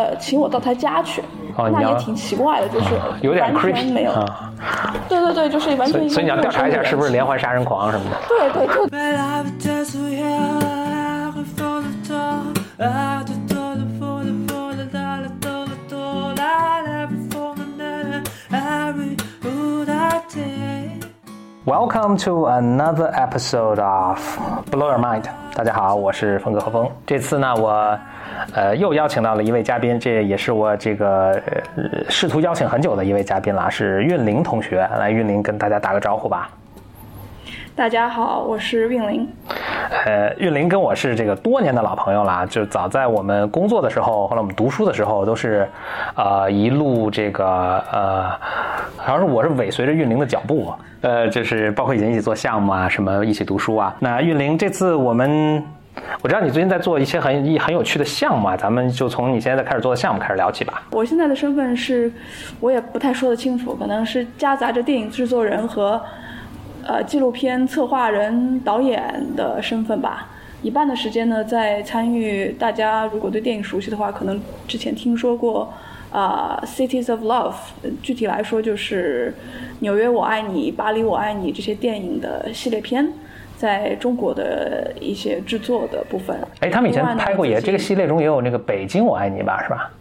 呃请我到他家去，那也挺奇怪的，就是有点完全没有。对对对，就是完全。所以你要调查一下是不是连环杀人狂什么的。对对对。Welcome to another episode of Blow Your Mind。大家好，我是峰哥何峰。这次呢，我呃又邀请到了一位嘉宾，这也是我这个呃试图邀请很久的一位嘉宾了，是韵玲同学。来，韵玲跟大家打个招呼吧。大家好，我是韵玲。呃，韵玲跟我是这个多年的老朋友了，就早在我们工作的时候，后来我们读书的时候，都是，呃，一路这个呃，好像是我是尾随着韵玲的脚步，呃，就是包括以前一起做项目啊，什么一起读书啊。那韵玲这次我们，我知道你最近在做一些很很有趣的项目啊，咱们就从你现在开始做的项目开始聊起吧。我现在的身份是，我也不太说得清楚，可能是夹杂着电影制作人和。呃，纪录片策划人、导演的身份吧，一半的时间呢在参与。大家如果对电影熟悉的话，可能之前听说过啊，《Cities of Love》，具体来说就是《纽约我爱你》《巴黎我爱你》这些电影的系列片，在中国的一些制作的部分。哎，他们以前拍过也这个系列中也有那个《北京我爱你》吧，是吧？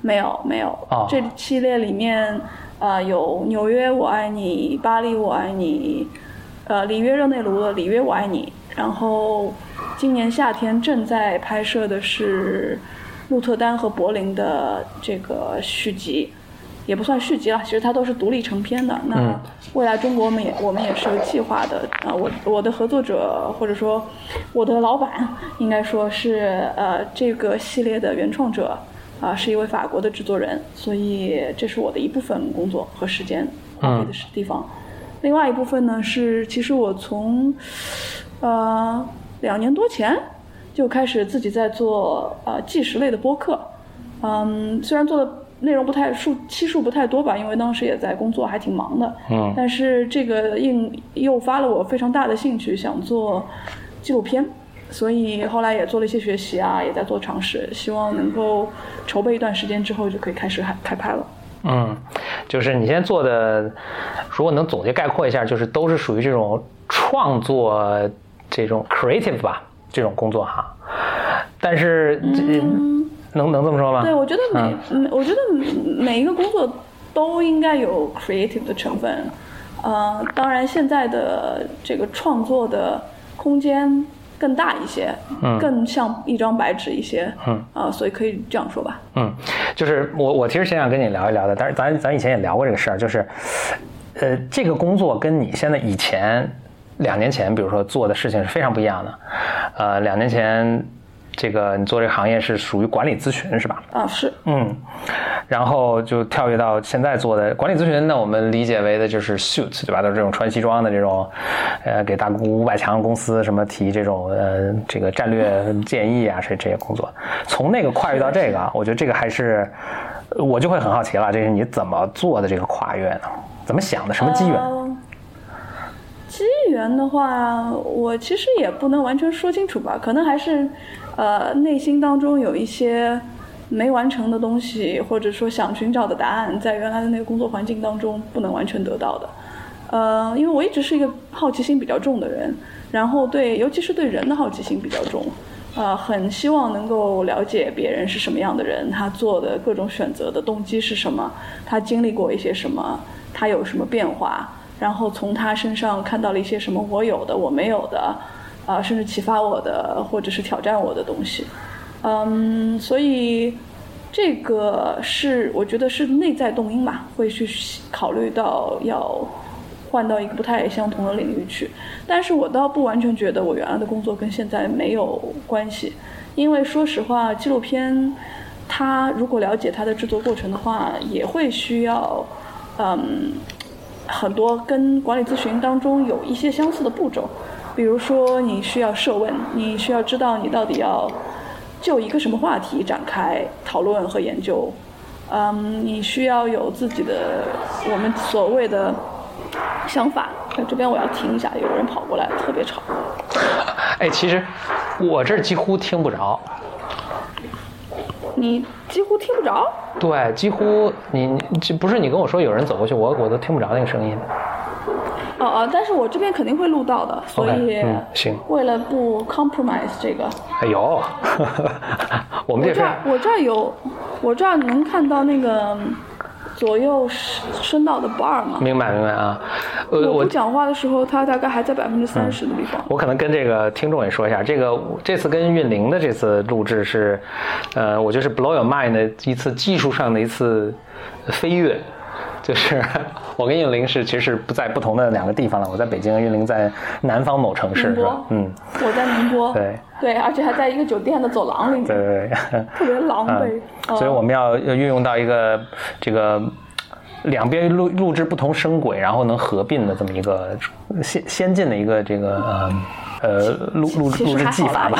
没有，没有。哦，这系列里面。啊，有纽约我爱你，巴黎我爱你，呃，里约热内卢的里约我爱你。然后，今年夏天正在拍摄的是鹿特丹和柏林的这个续集，也不算续集了，其实它都是独立成片的。那未来中国我们也我们也是有计划的。啊，我我的合作者或者说我的老板，应该说是呃这个系列的原创者。啊，是一位法国的制作人，所以这是我的一部分工作和时间花费的地方。另外一部分呢，是其实我从呃两年多前就开始自己在做呃纪实类的播客。嗯，虽然做的内容不太数期数不太多吧，因为当时也在工作，还挺忙的。嗯，但是这个应诱发了我非常大的兴趣，想做纪录片。所以后来也做了一些学习啊，也在做尝试，希望能够筹备一段时间之后就可以开始开开拍了。嗯，就是你现在做的，如果能总结概括一下，就是都是属于这种创作这种 creative 吧，这种工作哈。但是能能这么说吗？对，我觉得每我觉得每一个工作都应该有 creative 的成分。呃，当然现在的这个创作的空间。更大一些，嗯，更像一张白纸一些，嗯，啊，所以可以这样说吧。嗯，就是我我其实想想跟你聊一聊的，但是咱咱以前也聊过这个事儿，就是，呃，这个工作跟你现在以前两年前，比如说做的事情是非常不一样的，呃，两年前。这个你做这个行业是属于管理咨询是吧？啊，是。嗯，然后就跳跃到现在做的管理咨询，那我们理解为的就是 suit 对吧？都是这种穿西装的这种，呃，给大五百强公司什么提这种呃这个战略建议啊，这这些工作。从那个跨越到这个，我觉得这个还是我就会很好奇了，这是你怎么做的这个跨越呢？怎么想的？什么机缘？机缘的话，我其实也不能完全说清楚吧，可能还是。呃，内心当中有一些没完成的东西，或者说想寻找的答案，在原来的那个工作环境当中不能完全得到的。呃，因为我一直是一个好奇心比较重的人，然后对，尤其是对人的好奇心比较重，呃，很希望能够了解别人是什么样的人，他做的各种选择的动机是什么，他经历过一些什么，他有什么变化，然后从他身上看到了一些什么我有的我没有的。啊，甚至启发我的，或者是挑战我的东西，嗯，所以这个是我觉得是内在动因吧，会去考虑到要换到一个不太相同的领域去。但是我倒不完全觉得我原来的工作跟现在没有关系，因为说实话，纪录片它如果了解它的制作过程的话，也会需要嗯很多跟管理咨询当中有一些相似的步骤。比如说，你需要设问，你需要知道你到底要就一个什么话题展开讨论和研究。嗯，你需要有自己的我们所谓的想法。这边我要停一下，有人跑过来，特别吵。哎，其实我这儿几乎听不着。你几乎听不着。对，几乎你你这不是你跟我说有人走过去，我我都听不着那个声音。哦哦，但是我这边肯定会录到的，所以嗯行为了不 compromise 这个，哎呦，我们这边我这儿我这有，我这儿能看到那个左右声声道的 bar 吗？明白明白啊。呃，我我不讲话的时候，它大概还在百分之三十的地方。我可能跟这个听众也说一下，这个这次跟韵玲的这次录制是，呃，我觉得是 blow your mind 的一次技术上的一次飞跃，就是我跟韵灵是其实是不在不同的两个地方了，我在北京，韵灵在南方某城市宁是吧波？，嗯，，我在宁波，对对，而且还在一个酒店的走廊里面，对对对。特别狼狈。所以我们要要运用到一个这个两边录录制不同声轨，然后能合并的这么一个先先进的一个这个呃呃录录录制技法吧。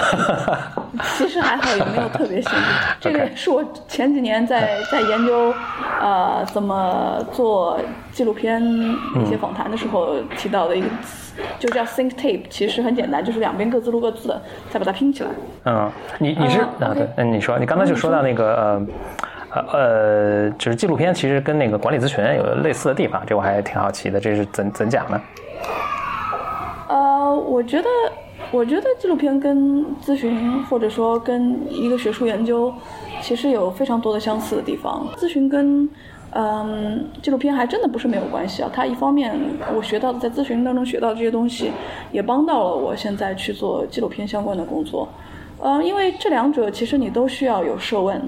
其实还好，也没有特别先进。这个是我前几年在在研究，呃，怎么做纪录片一些访谈的时候提到的一个词，就叫 think tape。其实很简单，就是两边各自录各自的，再把它拼起来。嗯，你你是呃啊对嗯，你说你刚才就说到那个呃。呃呃，就是纪录片其实跟那个管理咨询有类似的地方，这我还挺好奇的，这是怎怎讲呢？我觉得，我觉得纪录片跟咨询或者说跟一个学术研究，其实有非常多的相似的地方。咨询跟嗯纪录片还真的不是没有关系啊。它一方面我学到的在咨询当中学到这些东西，也帮到了我现在去做纪录片相关的工作。呃，因为这两者其实你都需要有设问，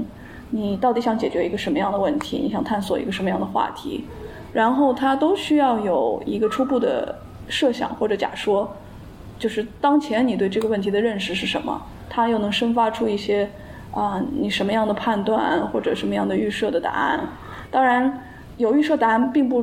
你到底想解决一个什么样的问题，你想探索一个什么样的话题，然后它都需要有一个初步的设想或者假说，就是当前你对这个问题的认识是什么，它又能生发出一些啊、你什么样的判断或者什么样的预设的答案。当然，有预设答案并不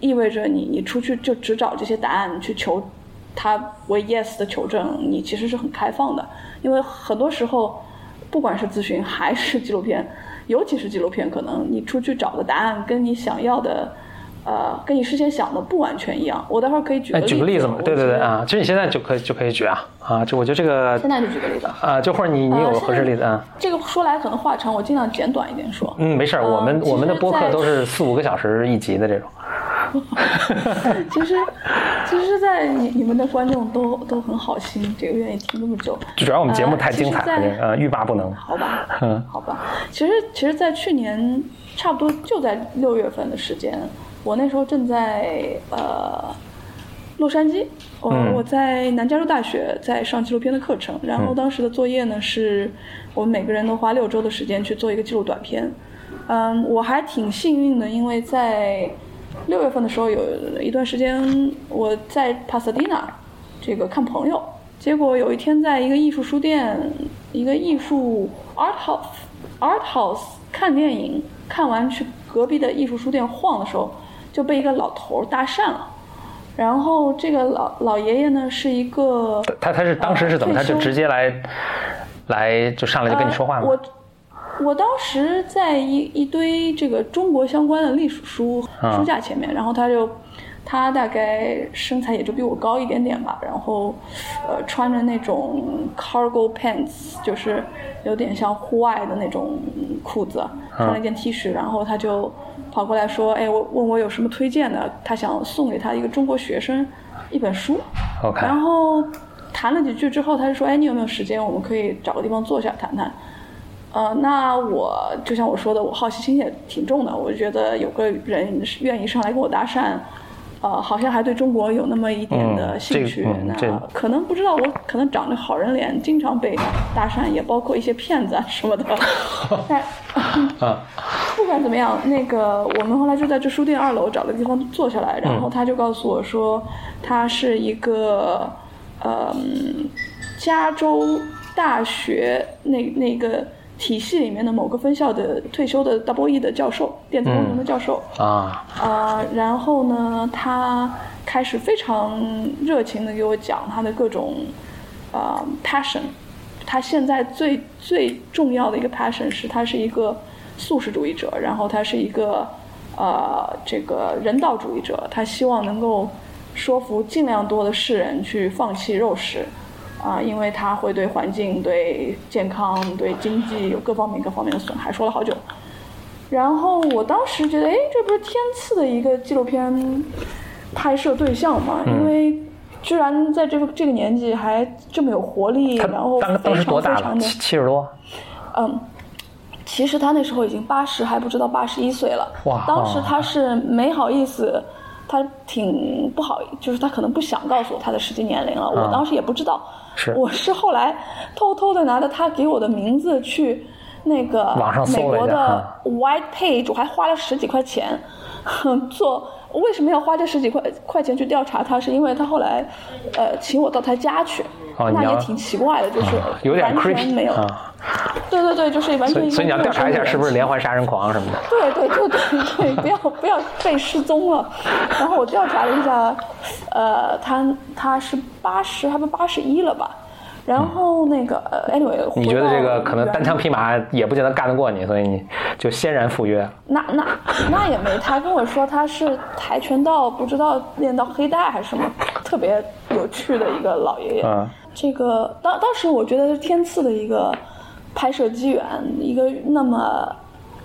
意味着你你出去就只找这些答案去求它为 yes 的求证，你其实是很开放的，因为很多时候，不管是咨询还是纪录片，尤其是纪录片，可能你出去找的答案跟你想要的，呃，跟你事先想的不完全一样。我待会儿可以举个哎，例子，举个例子嘛，对对对，啊，其实你现在就可以就可以举啊啊，就我觉得这个现在就举个例子。啊，就或者你你有呃合适例子啊？这个说来可能话长，我尽量简短一点说。嗯，没事儿，我们呃我们的播客都是四五个小时一集的这种。其实，其实，在你你们的观众都都很好心，这个愿意听这么久。就主要我们节目呃太精彩了，其实在这个呃欲罢不能。好吧嗯，好吧。其实，其实，在去年差不多就在六月份的时间，我那时候正在呃洛杉矶，我、嗯。我在南加州大学在上纪录片的课程，然后当时的作业呢是我们每个人都花六周的时间去做一个记录短片。嗯，我还挺幸运的，因为在六月份的时候有一段时间我在帕萨迪纳这个看朋友，结果有一天在一个艺术书店，一个艺术 art house art house 看电影，看完去隔壁的艺术书店晃的时候，就被一个老头搭讪了。然后这个老老爷爷呢是一个他他是当时是怎么？他就直接来来就上来就跟你说话吗？呃我我当时在一一堆这个中国相关的历史书啊书架前面，然后他就他大概身材也就比我高一点点吧，然后呃穿着那种 cargo pants，就是有点像户外的那种裤子，穿了一件 T 恤，然后他就跑过来说，哎，我问我有什么推荐的，他想送给他一个中国学生一本书。OK，然后谈了几句之后，他就说：“哎，你有没有时间？我们可以找个地方坐下谈谈。”呃，那我就像我说的，我好奇心也挺重的。我觉得有个人愿意上来跟我搭讪，呃，好像还对中国有那么一点的兴趣。嗯这那可能不知道，我可能长着好人脸，经常被搭讪，也包括一些骗子啊什么的。但啊，不管怎么样，那个我们后来就在这书店二楼找了个地方坐下来，然后他就告诉我说，他是一个，嗯，加州大学那那个体系里面的某个分校的退休的 double E 的教授，电子工程的教授。啊，呃，然后呢，他开始非常热情的给我讲他的各种呃 passion。他现在最最重要的一个 passion 是他是一个素食主义者，然后他是一个呃这个人道主义者，他希望能够说服尽量多的世人去放弃肉食。啊，因为他会对环境、对健康、对经济有各方面各方面的损害，说了好久。然后我当时觉得，哎，这不是天赐的一个纪录片拍摄对象吗？因为居然在这个这个年纪还这么有活力，然后当当时多大了？七七十多？嗯，其实他那时候已经八十，还不知道八十一岁了。哇当时他是没好意思，他挺不好，就是他可能不想告诉我他的实际年龄了。我当时也不知道，是我是后来偷偷的拿着他给我的名字去那个美国的 White Page，我还花了十几块钱 做。为什么要花这十几块块钱去调查他？是因为他后来，呃，请我到他家去，哦那也挺奇怪的，就是有点完全 creepy 没有。啊，对对对，就是完全所以你要调查一下是不是连环杀人狂什么的。对对对对对，不要不要被失踪了。然后我调查了一下，呃，他他是八十，还不八十一了吧？然后那个呃，anyway，你觉得这个可能单枪匹马也不见得干得过你，所以你就欣然赴约。那那那也没，他跟我说他是跆拳道，不知道练到黑带还是什么，特别有趣的一个老爷爷。嗯这个当当时我觉得是天赐的一个拍摄机缘，一个那么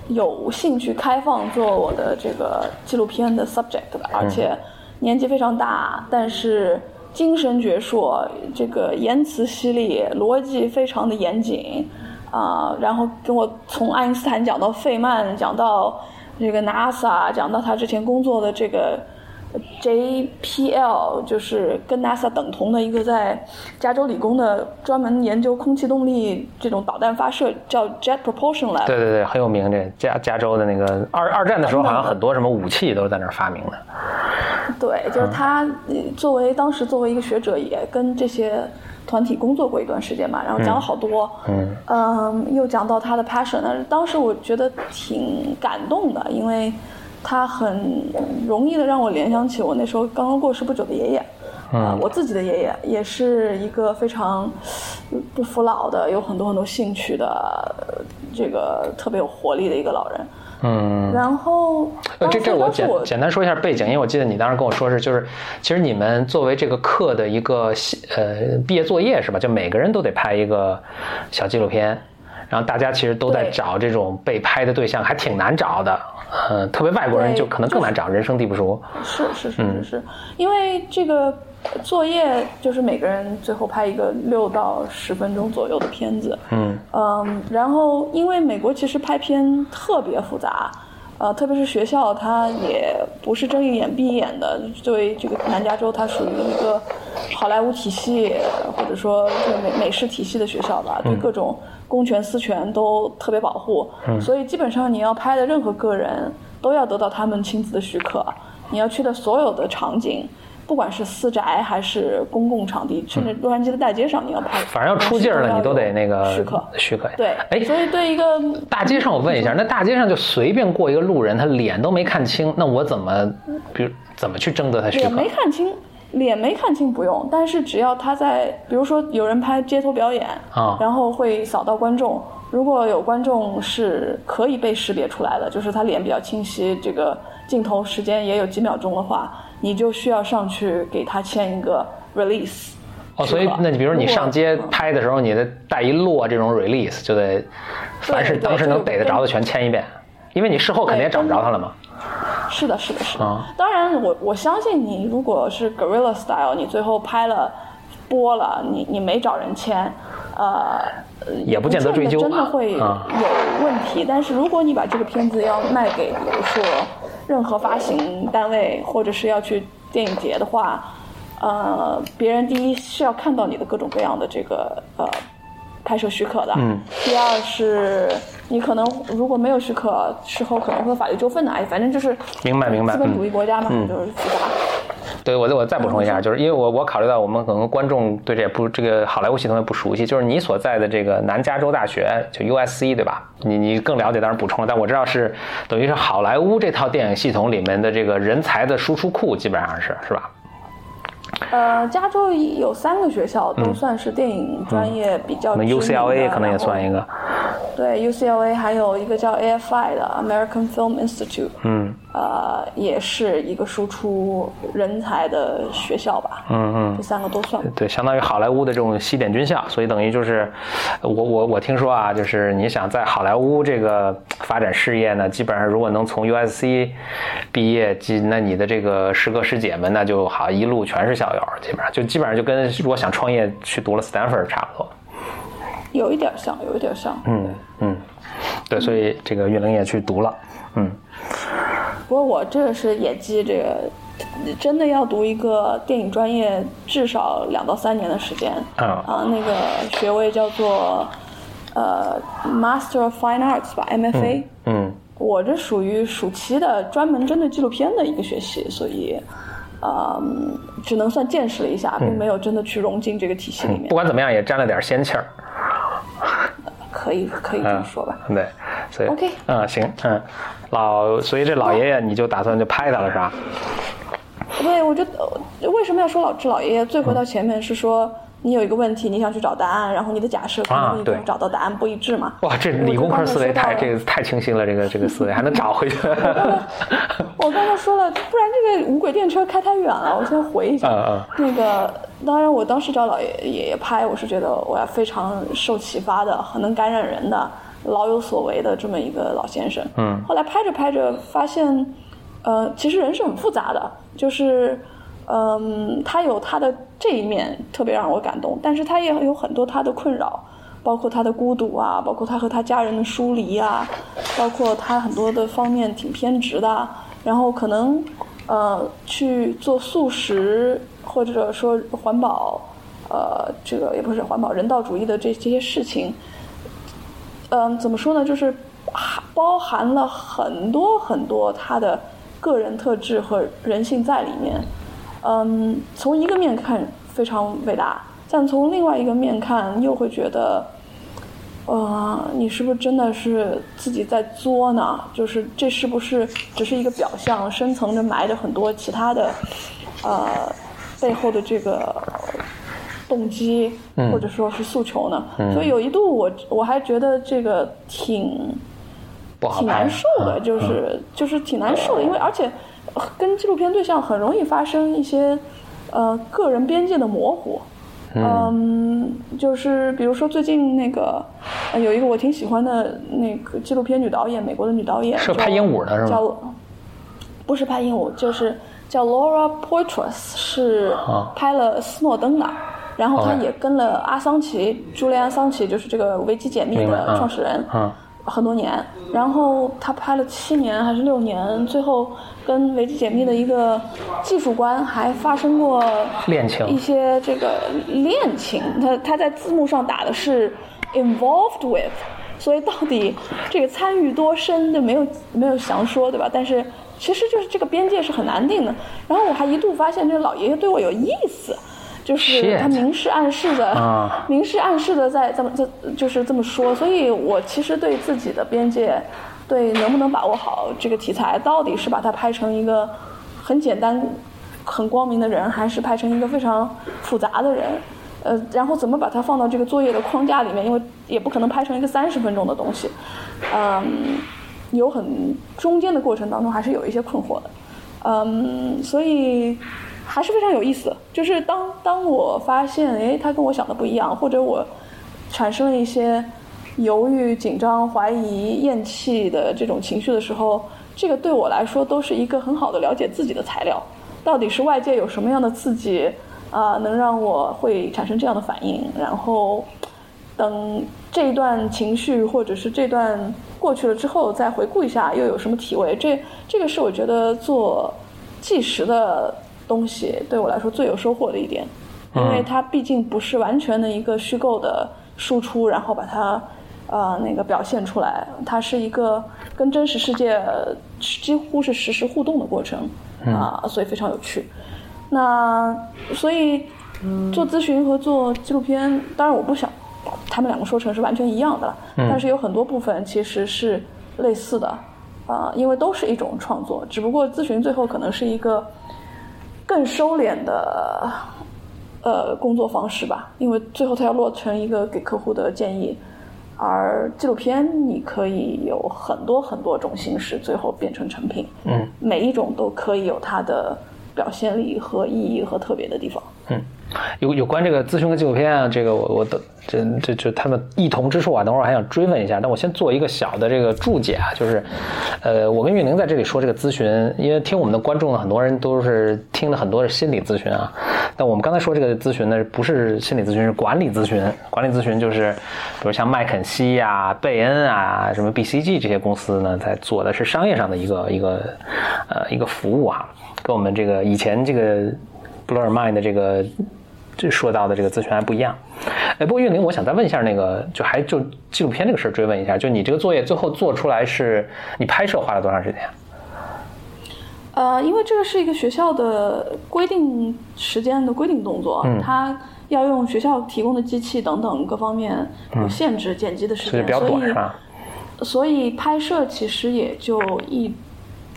有兴趣开放做我的这个纪录片的 subject 的，而且年纪非常大，但是精神矍铄，这个言辞犀利，逻辑非常的严谨啊、然后跟我从爱因斯坦讲到费曼，讲到这个 NASA，讲到他之前工作的这个 JPL 就是跟 NASA 等同的一个在加州理工的专门研究空气动力这种导弹发射，叫 Jet Propulsion Lab。对对对，很有名。这加加州的那个二二战的时候，好像很多什么武器都是在那儿发明的。对，就是他呃作为当时作为一个学者，也跟这些团体工作过一段时间嘛，然后讲了好多，嗯嗯，又讲到他的 passion，那当时我觉得挺感动的，因为他很容易的让我联想起我那时候刚刚过世不久的爷爷。啊、我自己的爷爷也是一个非常呃不服老的，有很多很多兴趣的，呃这个特别有活力的一个老人。嗯，然后，呃，这这我简简单说一下背景，因为我记得你当时跟我说是，就是其实你们作为这个课的一个呃毕业作业是吧？就每个人都得拍一个小纪录片，然后大家其实都在找这种被拍的对象，还挺难找的。嗯、特别外国人就可能更难找，人生地不熟。是是是嗯是是，因为这个作业就是每个人最后拍一个六到十分钟左右的片子。嗯嗯，然后因为美国其实拍片特别复杂，呃，特别是学校它也不是睁一眼闭一眼的。作为这个南加州，它属于一个好莱坞体系或者说这个美美式体系的学校吧，对各种公权私权都特别保护，所以基本上你要拍的任何个人都要得到他们亲自的许可，你要去的所有的场景。不管是私宅还是公共场地，甚至洛杉矶的大街上，你要拍，反正要出劲儿了，你都得那个许可。许可。对，哎，所以对一个大街上我问一下，那大街上就随便过一个路人，他脸都没看清，那我怎么，比如怎么去征得他许脸可？没看清，脸没看清不用，但是只要他在，比如说有人拍街头表演，啊然后会扫到观众，如果有观众是可以被识别出来的，就是他脸比较清晰，这个镜头时间也有几秒钟的话，你就需要上去给他签一个 release。哦，所以那你比如你上街拍的时候，你的带一摞这种 release，就得凡是对当时能逮得着的全签一遍，因为你事后肯定也找不着他了嘛。是的，是的，是的。啊当然我，我相信你，如果是 guerrilla style，你最后拍了、播了，你你没找人签，呃，也不见得追究真的会啊有问题。但是如果你把这个片子要卖给，比如说任何发行单位，或者是要去电影节的话，呃，别人第一是要看到你的各种各样的这个呃拍摄许可的，嗯，第二是你可能如果没有许可，事后可能会有法律纠纷的，哎，反正就是明白明白资本主义嗯国家嘛，嗯就是复杂。对，我再我再补充一下，就是因为我我考虑到我们可能观众对这也不这个好莱坞系统也不熟悉，就是你所在的这个南加州大学就 USC 对吧？你你更了解，当然补充了，但我知道是等于是好莱坞这套电影系统里面的这个人才的输出库，基本上是是吧？呃，加州有三个学校都算是电影专业比较可能知名的 UCLA 可能也算一。个，对，UCLA 还有一个叫 AFI 的 American Film Institute，嗯，呃，呃，也是一个输出人才的学校吧。嗯嗯这三个都算。对，相当于好莱坞的这种西点军校，所以等于就是，我我我听说啊，就是你想在好莱坞这个发展事业呢，基本上如果能从 USC 毕业，基那你的这个师哥师姐们那就好一路全是校友，基本上就基本上就跟如果想创业去读了 Stanford 差不多。有一点像，有一点像。嗯嗯，对，所以这个岳灵也去读了，嗯不过我这个是演技，这个真的要读一个电影专业，至少两到三年的时间。啊啊，那个学位叫做呃 Master of Fine Arts 吧，MFA。嗯我这属于暑期的专门针对纪录片的一个学习，所以，嗯，只能算见识了一下，并没有真的去融进这个体系里面不。管怎么样也沾了点仙气儿。可以，可以这么说吧。对，所以 OK 嗯行嗯，老所以这老爷爷你就打算就拍他了是吧？对，我觉得为什么要说老这老爷爷？最回到前面是说，你有一个问题，你想去找答案，然后你的假设可能跟你啊对找到答案不一致嘛。哇，这理工科思维太这个太清晰了，这个这个思维还能找回去。我刚才说了，不然这个无轨电车开太远了。我先回一下，嗯那个当然，我当时找老爷爷拍，我是觉得我要非常受启发的，很能感染人的，老有所为的这么一个老先生。嗯后来拍着拍着发现，呃，其实人是很复杂的，就是。嗯，他有他的这一面特别让我感动，但是他也有很多他的困扰，包括他的孤独啊，包括他和他家人的疏离啊，包括他很多的方面挺偏执的啊，然后可能呃去做素食或者说环保，呃，这个也不是环保人道主义的这这些事情，嗯，怎么说呢？就是含包含了很多很多他的个人特质和人性在里面。嗯，从一个面看非常伟大，但从另外一个面看又会觉得，呃，你是不是真的是自己在作呢？就是这是不是只是一个表象，深层着埋着很多其他的，呃，背后的这个动机或者说是诉求呢？所以有一度我我还觉得这个挺挺难受的，就是就是挺难受的，因为而且呃跟纪录片对象很容易发生一些呃个人边界的模糊。嗯，就是比如说最近那个、呃有一个我挺喜欢的那个纪录片女导演，美国的女导演是拍鹦鹉的是吗？叫不是拍鹦鹉，就是叫 Laura Poitras，是啊拍了斯诺登的。然后她也跟了阿桑奇，朱利安·桑奇，就是这个维基解密的创始人，嗯很多年，然后他拍了七年还是六年，最后跟维基解密的一个技术官还发生过恋情一些这个恋情。他他在字幕上打的是 involved with，所以到底这个参与多深就没有没有详说，对吧？但是其实就是这个边界是很难定的。然后我还一度发现这老爷爷对我有意思。就是他明示暗示的，啊 明示暗示的在这么这就是这么说，所以我其实对自己的边界，对能不能把握好这个题材，到底是把它拍成一个很简单、很光明的人，还是拍成一个非常复杂的人？呃，然后怎么把它放到这个作业的框架里面？因为也不可能拍成一个三十分钟的东西，嗯，有很中间的过程当中还是有一些困惑的，嗯，所以还是非常有意思。就是当当我发现，哎，他跟我想的不一样，或者我产生了一些犹豫、紧张、怀疑、厌弃的这种情绪的时候，这个对我来说都是一个很好的了解自己的材料。到底是外界有什么样的刺激啊、能让我会产生这样的反应？然后等这一段情绪或者是这段过去了之后，再回顾一下又有什么体味？这这个是我觉得做计时的东西对我来说最有收获的一点，因为它毕竟不是完全的一个虚构的输出，然后把它呃那个表现出来，它是一个跟真实世界几乎是实时互动的过程。啊、所以非常有趣。那所以做咨询和做纪录片，当然我不想他们两个说成是完全一样的了，但是有很多部分其实是类似的，啊、因为都是一种创作，只不过咨询最后可能是一个更收敛的呃工作方式吧，因为最后它要落成一个给客户的建议，而纪录片你可以有很多很多种形式，最后变成成品。嗯，每一种都可以有它的表现力和意义和特别的地方。嗯，有有关这个咨询跟纪录片啊，这个我我的这这这他们异同之处啊，等会儿还想追问一下。但我先做一个小的这个注解啊，就是，呃，我跟玉宁在这里说这个咨询，因为听我们的观众呢，很多人都是听的很多是心理咨询啊。但我们刚才说这个咨询呢，不是心理咨询，是管理咨询。管理咨询就是，比如像麦肯锡呀、贝恩啊、什么 BCG 这些公司呢，在做的是商业上的一个一个呃一个服务啊，跟我们这个以前这个。Blow Your Mind 的这个这说到的这个咨询还不一样，哎，不过岳玲，我想再问一下那个，就还就纪录片这个事儿追问一下，就你这个作业最后做出来是你拍摄花了多长时间？呃，因为这个是一个学校的规定时间的规定动作，它要用学校提供的机器等等各方面有限制剪辑的时间，所以所以拍摄其实也就一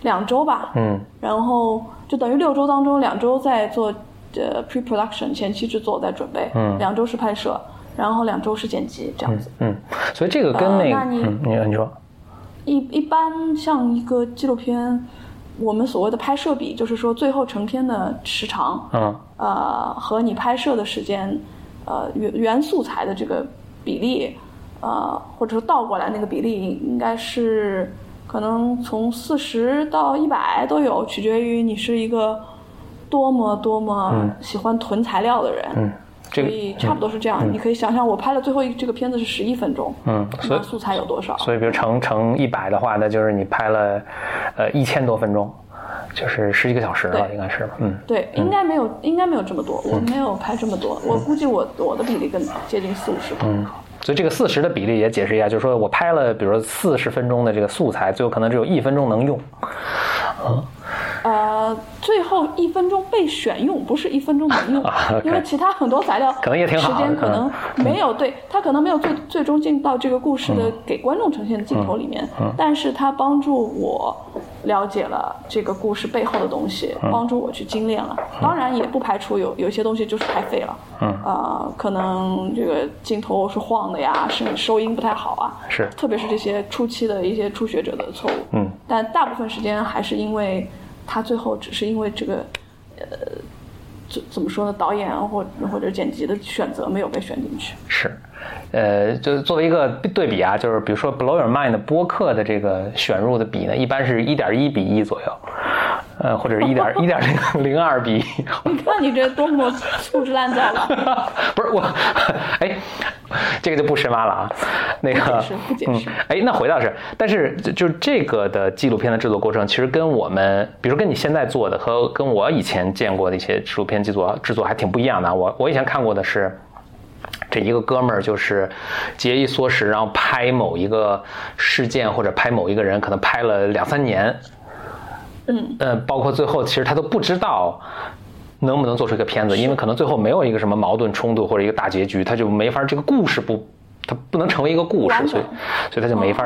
两周吧，嗯，然后。就等于六周当中，两周在做呃 pre-production 前期制作在准备，嗯，两周是拍摄，然后两周是剪辑这样子，嗯，所以这个跟那个，你你说，一一般像一个纪录片，我们所谓的拍摄比，就是说最后成片的时长，嗯，呃，和你拍摄的时间，呃原原素材的这个比例，呃，或者说倒过来那个比例应该是。可能从四十到一百都有，取决于你是一个多么多么喜欢囤材料的人。嗯，所以差不多是这样。你可以想象，我拍了最后一这个片子是十一分钟。嗯，所以素材有多少？所以，比如乘乘一百的话，那就是你拍了呃一千多分钟，就是十几个小时了，应该是。嗯，对，应该没有，应该没有这么多。我没有拍这么多，我估计我我的比例更接近四五十。嗯。所以这个四十的比例也解释一下，就是说我拍了，比如说四十分钟的这个素材，最后可能只有一分钟能用，嗯。呃，最后一分钟被选用，不是一分钟能用，因为其他很多材料可能也挺好，时间可能没有对，它可能没有最最终进到这个故事的给观众呈现的镜头里面，但是它帮助我了解了这个故事背后的东西，帮助我去精炼了。当然也不排除有有一些东西就是太废了，嗯，啊，可能这个镜头是晃的呀，是收音不太好啊，是，特别是这些初期的一些初学者的错误，嗯，但大部分时间还是因为。他最后只是因为这个，呃，怎怎么说呢？导演或或者剪辑的选择没有被选进去。是，呃，就作为一个对比啊，就是比如说《Blow Your Mind》播客的这个选入的比呢，一般是一点一比一左右。呃，或者是一点一点零零二比一，你看你这多么粗制滥造了。不是我，哎，这个就不深挖了啊。那个，不解释。哎，那回到是，但是就这个的纪录片的制作过程，其实跟我们，比如跟你现在做的和跟我以前见过的一些纪录片制作制作还挺不一样的。我我以前看过的是，这一个哥们儿就是节衣缩食，然后拍某一个事件或者拍某一个人，可能拍了两三年。嗯，呃，包括最后，其实他都不知道能不能做出一个片子，因为可能最后没有一个什么矛盾冲突或者一个大结局，他就没法这个故事不，他不能成为一个故事，所以所以他就没法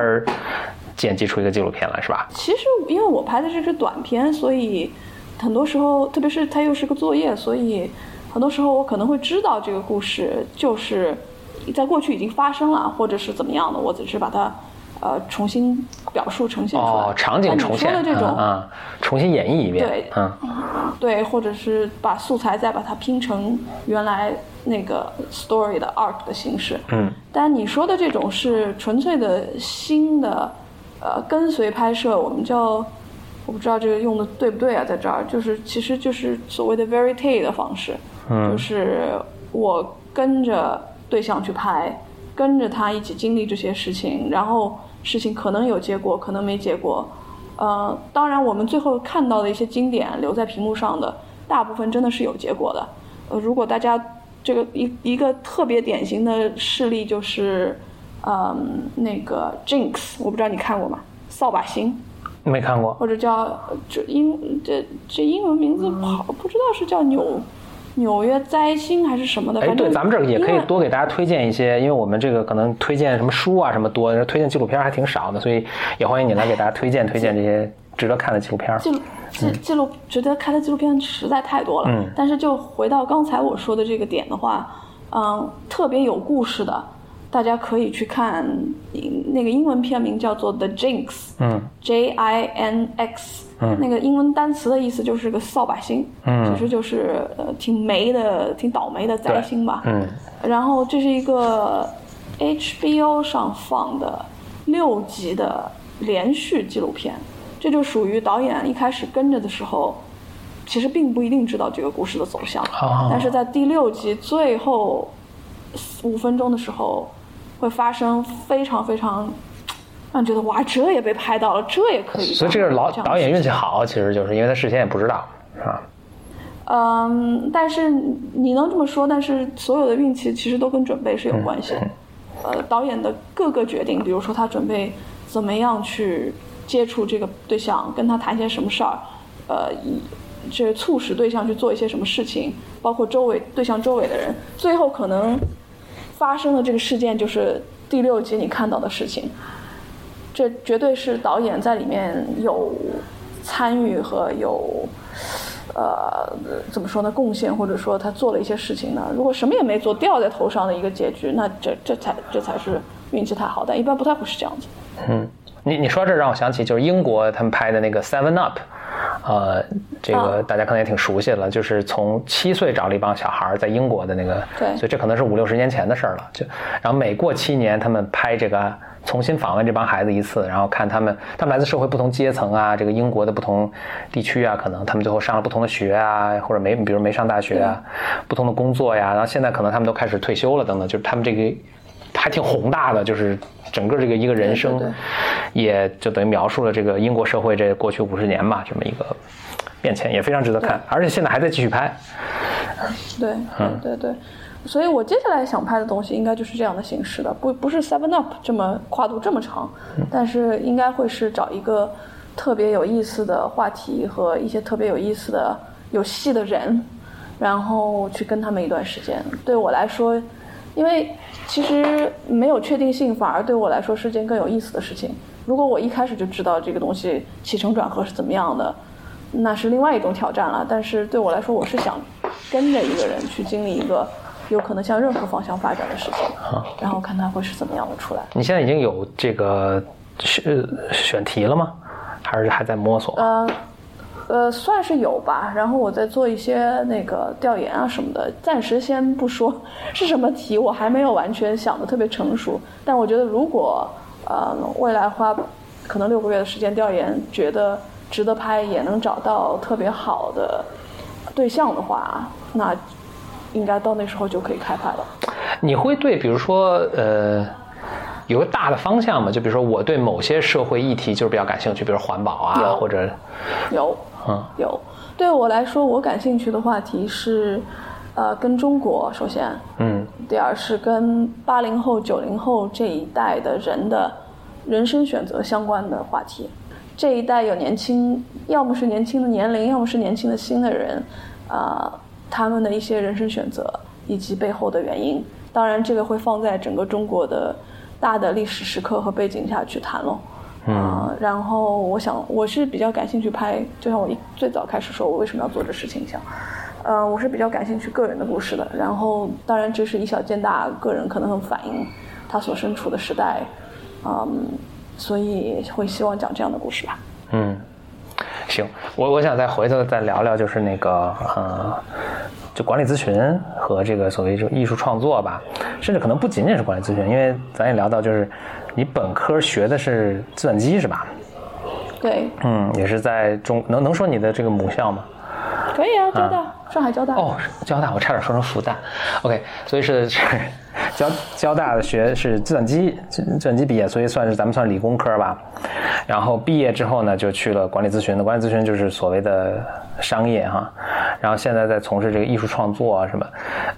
剪辑出一个纪录片来，是吧？其实因为我拍的这是短片，所以很多时候，特别是它又是个作业，所以很多时候我可能会知道这个故事就是在过去已经发生了，或者是怎么样的，我只是把它。呃，重新表述呈现出来，哦，场景重现的这种啊，重新演绎一遍，对，嗯，对，或者是把素材再把它拼成原来那个 story 的 arc 的形式，嗯，但你说的这种是纯粹的新的，呃，跟随拍摄，我们叫，我不知道这个用的对不对啊，在这儿，就是其实就是所谓的 verite 的方式，嗯，就是我跟着对象去拍，跟着他一起经历这些事情，然后。事情可能有结果，可能没结果。呃，当然，我们最后看到的一些经典留在屏幕上的，大部分真的是有结果的。呃，如果大家这个一一个特别典型的事例就是，嗯，那个 Jinx，我不知道你看过吗？扫把星，没看过。或者叫这英这这英文名字不好，不知道是叫纽。纽约灾星还是什么的？哎，对，咱们这儿也可以多给大家推荐一些，因为我们这个可能推荐什么书啊什么多，推荐纪录片还挺少的，所以也欢迎你来给大家推荐推荐这些值得看的纪录片。记录记记录值得看的纪录片实在太多了。嗯。但是就回到刚才我说的这个点的话，嗯，特别有故事的，大家可以去看那个英文片名叫做《The Jinx》，嗯，J I N X，嗯。那个英文单词的意思就是个扫把星，嗯。其实就是呃挺霉的、挺倒霉的灾星吧。嗯。然后这是一个 HBO 上放的六集的连续纪录片，这就属于导演一开始跟着的时候，其实并不一定知道这个故事的走向，哦但是在第六集最后五分钟的时候，会发生非常非常让人觉得哇，这也被拍到了，这也可以。所以这个老这导演运气好，其实就是因为他事先也不知道，是吧？嗯，但是你能这么说，但是所有的运气其实都跟准备是有关系的。呃，导演的各个决定，比如说他准备怎么样去接触这个对象，跟他谈些什么事儿，呃，以这促使对象去做一些什么事情，包括周围对象周围的人，最后可能发生的这个事件就是第六集你看到的事情。这绝对是导演在里面有参与和有呃怎么说呢贡献，或者说他做了一些事情呢。如果什么也没做，掉在头上的一个结局，那这这才这才是运气太好，但一般不太会是这样子。嗯，你你说这让我想起就是英国他们拍的那个 Seven Up，呃，这个啊大家可能也挺熟悉了，就是从七岁找了一帮小孩儿在英国的那个，对所以这可能是五六十年前的事儿了。就然后每过七年，他们拍这个重新访问这帮孩子一次，然后看他们他们来自社会不同阶层啊，这个英国的不同地区啊，可能他们最后上了不同的学啊，或者没比如没上大学啊，不同的工作呀，然后现在可能他们都开始退休了等等，就是他们这个还挺宏大的，就是整个这个一个人生，也就等于描述了这个英国社会这过去五十年吧，这么一个变迁，也非常值得看，而且现在还在继续拍。对，嗯。对对对，所以我接下来想拍的东西应该就是这样的形式的，不不是 Seven Up 这么跨度这么长，但是应该会是找一个特别有意思的话题和一些特别有意思的有戏的人，然后去跟他们一段时间。对我来说，因为其实没有确定性，反而对我来说是件更有意思的事情。如果我一开始就知道这个东西起承转合是怎么样的，那是另外一种挑战了。但是对我来说，我是想跟着一个人去经历一个有可能向任何方向发展的事情，然后看他会是怎么样的出来。你现在已经有这个选选题了吗？还是还在摸索？呃，呃，算是有吧。然后我在做一些那个调研啊什么的，暂时先不说是什么题，我还没有完全想的特别成熟。但我觉得如果呃未来花可能六个月的时间调研，觉得值得拍，也能找到特别好的对象的话，那应该到那时候就可以开拍了。你会对比如说呃有个大的方向嘛？就比如说我对某些社会议题就是比较感兴趣，比如环保啊，或者有，嗯有。对我来说，我感兴趣的话题是，呃，跟中国首先，嗯第二是跟八零后、九零后这一代的人的人生选择相关的话题。这一代有年轻，要么是年轻的年龄，要么是年轻的新的人，啊、他们的一些人生选择以及背后的原因。当然，这个会放在整个中国的大的历史时刻和背景下去谈喽。啊、然后我想，我是比较感兴趣拍，就像我一最早开始说，我为什么要做这事情一样。呃，我是比较感兴趣个人的故事的。然后，当然这是以小见大，个人可能很反映他所身处的时代，嗯，所以会希望讲这样的故事吧。嗯，行，我我想再回头再聊聊，就是那个呃，就管理咨询和这个所谓这种艺术创作吧，甚至可能不仅仅是管理咨询，因为咱也聊到，就是你本科学的是计算机是吧？对，嗯，也是在中能能说你的这个母校吗？可以啊，交大，上海交大。哦，交大，我差点说成复旦。OK，所以是 是交交大的学是计算机计计算机毕业，所以算是咱们算理工科吧。然后毕业之后呢，就去了管理咨询的，管理咨询就是所谓的商业哈。然后现在在从事这个艺术创作啊什么。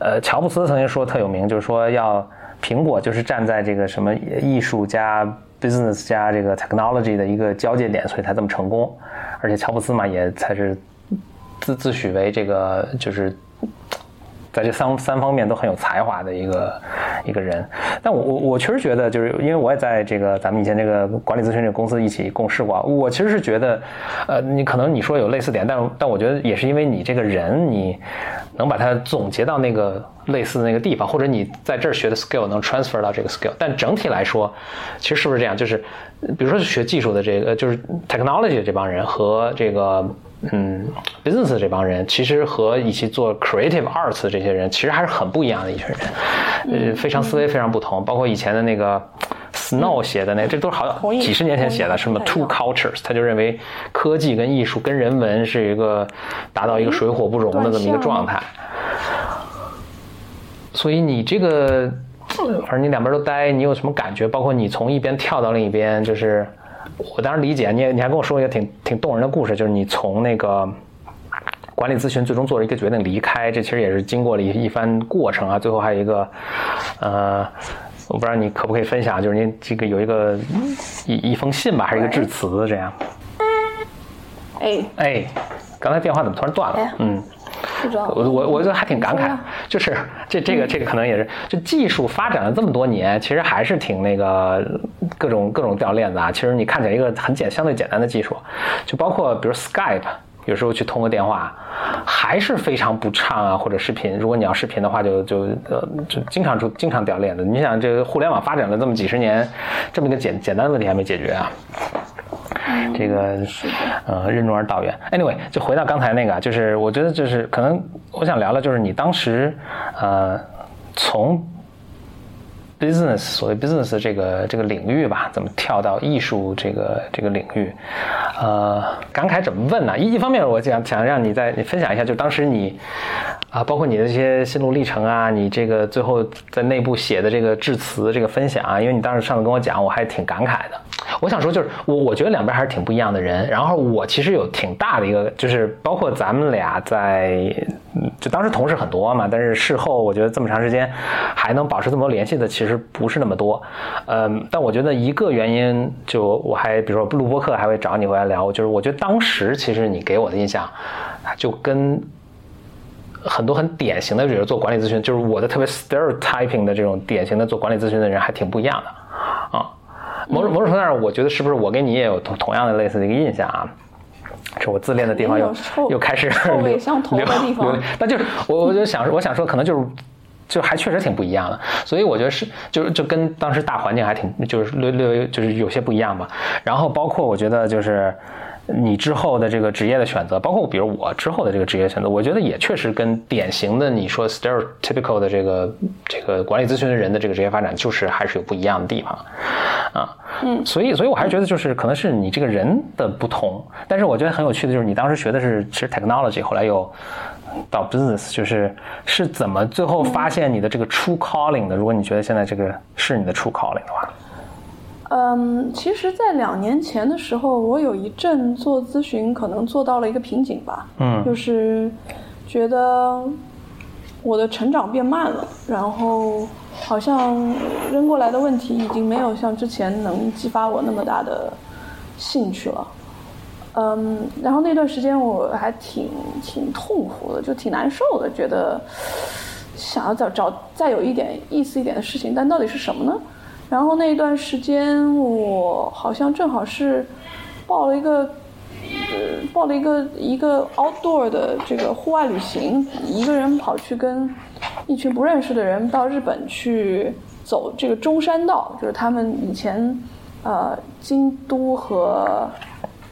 呃，乔布斯曾经说特有名，就是说要苹果就是站在这个什么艺术加 business 加这个 technology 的一个交界点，所以才这么成功。而且乔布斯嘛，也才是自自诩为这个就是在这三三方面都很有才华的一个一个人。但我我我确实觉得，就是因为我也在这个咱们以前这个管理咨询这个公司一起共事过，我其实是觉得，呃，你可能你说有类似点，但但我觉得也是因为你这个人，你能把它总结到那个类似的那个地方，或者你在这儿学的 skill 能 transfer 到这个 skill。但整体来说，其实是不是这样？就是比如说学技术的这个，就是 technology 这帮人和这个。嗯，business 这帮人其实和一起做 creative arts 这些人其实还是很不一样的一群人，呃，非常思维非常不同。包括以前的那个 Snow 写的那，这都是好几十年前写的，什么 two cultures，他就认为科技跟艺术跟人文是一个达到一个水火不容的这么一个状态。所以你这个，反正你两边都待，你有什么感觉？包括你从一边跳到另一边，就是。我当然理解，你你还跟我说一个挺挺动人的故事，就是你从那个管理咨询最终做了一个决定离开，这其实也是经过了一一番过程啊。最后还有一个，呃，我不知道你可不可以分享，就是您这个有一个一一封信吧，还是一个致辞这样？哎哎，刚才电话怎么突然断了？嗯。我我我觉得还挺感慨，就是这这个这个可能也是，就技术发展了这么多年，其实还是挺那个各种各种掉链子啊。其实你看起来一个很简相对简单的技术，就包括比如 Skype，有时候去通个电话，还是非常不畅啊。或者视频，如果你要视频的话，就就呃就经常出经常掉链子。你想这个互联网发展了这么几十年，这么一个简简单的问题还没解决啊。这个呃，任重而道远。Anyway，就回到刚才那个，就是我觉得就是可能我想聊聊，就是你当时呃从 business 所谓 business 这个这个领域吧，怎么跳到艺术这个这个领域？呃，感慨怎么问呢？一一方面，我想想让你再你分享一下，就当时你啊，包括你的这些心路历程啊，你这个最后在内部写的这个致辞这个分享啊，因为你当时上次跟我讲，我还挺感慨的。我想说，就是我我觉得两边还是挺不一样的人。然后我其实有挺大的一个，就是包括咱们俩在，就当时同事很多嘛。但是事后我觉得这么长时间还能保持这么多联系的，其实不是那么多。嗯，但我觉得一个原因，就我还比如说录播课还会找你回来聊，就是我觉得当时其实你给我的印象，就跟很多很典型的，比如做管理咨询，就是我的特别 stereotyping 的这种典型的做管理咨询的人还挺不一样的啊。某种某种程度上，我觉得是不是我跟你也有同同样的类似的一个印象啊？这我自恋的地方又又开始 流相同的地方。那就是我我就想我想说，可能就是就还确实挺不一样的。所以我觉得是就是就跟当时大环境还挺就是略略就是有些不一样吧。然后包括我觉得就是。你之后的这个职业的选择，包括比如我之后的这个职业选择，我觉得也确实跟典型的你说 stereotypical 的这个这个管理咨询的人的这个职业发展，就是还是有不一样的地方，啊，嗯，所以所以我还是觉得就是可能是你这个人的不同，但是我觉得很有趣的就是你当时学的是其实 technology，后来又到 business，就是是怎么最后发现你的这个 true calling 的？如果你觉得现在这个是你的 true calling 的话。嗯，其实，在两年前的时候，我有一阵做咨询，可能做到了一个瓶颈吧。嗯，就是觉得我的成长变慢了，然后好像扔过来的问题已经没有像之前能激发我那么大的兴趣了。嗯，然后那段时间我还挺挺痛苦的，就挺难受的，觉得想要找找再有一点意思一点的事情，但到底是什么呢？然后那一段时间，我好像正好是报了一个，呃，报了一个一个 outdoor 的这个户外旅行，一个人跑去跟一群不认识的人到日本去走这个中山道，就是他们以前呃京都和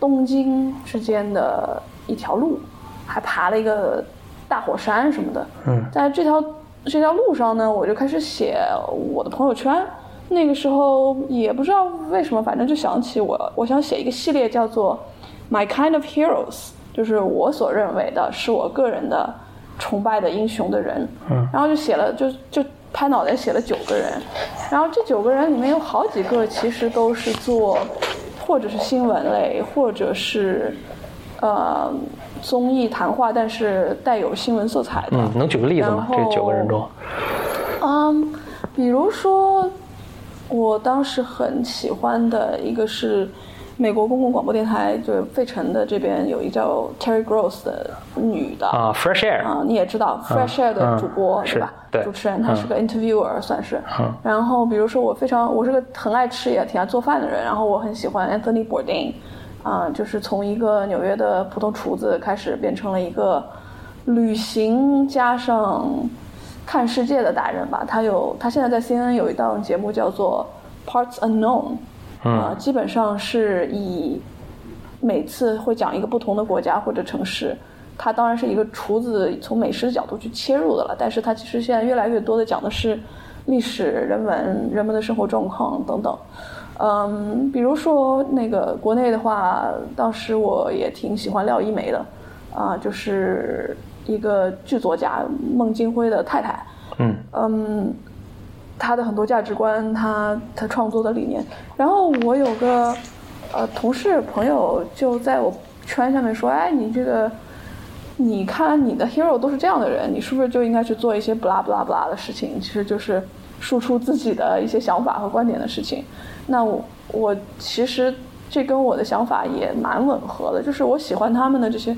东京之间的一条路，还爬了一个大火山什么的。嗯，在这条这条路上呢，我就开始写我的朋友圈。那个时候也不知道为什么，反正就想起我，我想写一个系列叫做《My Kind of Heroes》，就是我所认为的是我个人的崇拜的英雄的人。嗯。然后就写了，就就拍脑袋写了九个人，然后这九个人里面有好几个其实都是做或者是新闻类，或者是呃综艺谈话，但是带有新闻色彩的。嗯，能举个例子吗？这九个人中？嗯，比如说。我当时很喜欢的一个是美国公共广播电台，就是费城的这边有一叫 Terry Gross 的女的啊，Fresh Air 啊，你也知道 Fresh Air 的主播嗯对吧？对主持人，她是个 interviewer 算是。嗯然后比如说我非常，我是个很爱吃也挺爱做饭的人，然后我很喜欢 Anthony Bourdain，啊，就是从一个纽约的普通厨子开始变成了一个旅行加上看世界的达人吧。他有，他现在在 CNN 有一档节目叫做 Parts Unknown，啊、基本上是以每次会讲一个不同的国家或者城市。它当然是一个厨子从美食的角度去切入的了，但是它其实现在越来越多的讲的是历史、人文、人们的生活状况等等。嗯，比如说那个国内的话，当时我也挺喜欢廖一梅的，啊、就是一个剧作家孟京辉的太太。嗯嗯，他的很多价值观，他他创作的理念。然后我有个呃同事朋友就在我圈下面说，哎，你这个，你看你的 hero 都是这样的人，你是不是就应该去做一些不拉不拉不拉的事情？其实就是输出自己的一些想法和观点的事情。那我我其实这跟我的想法也蛮吻合的，就是我喜欢他们的这些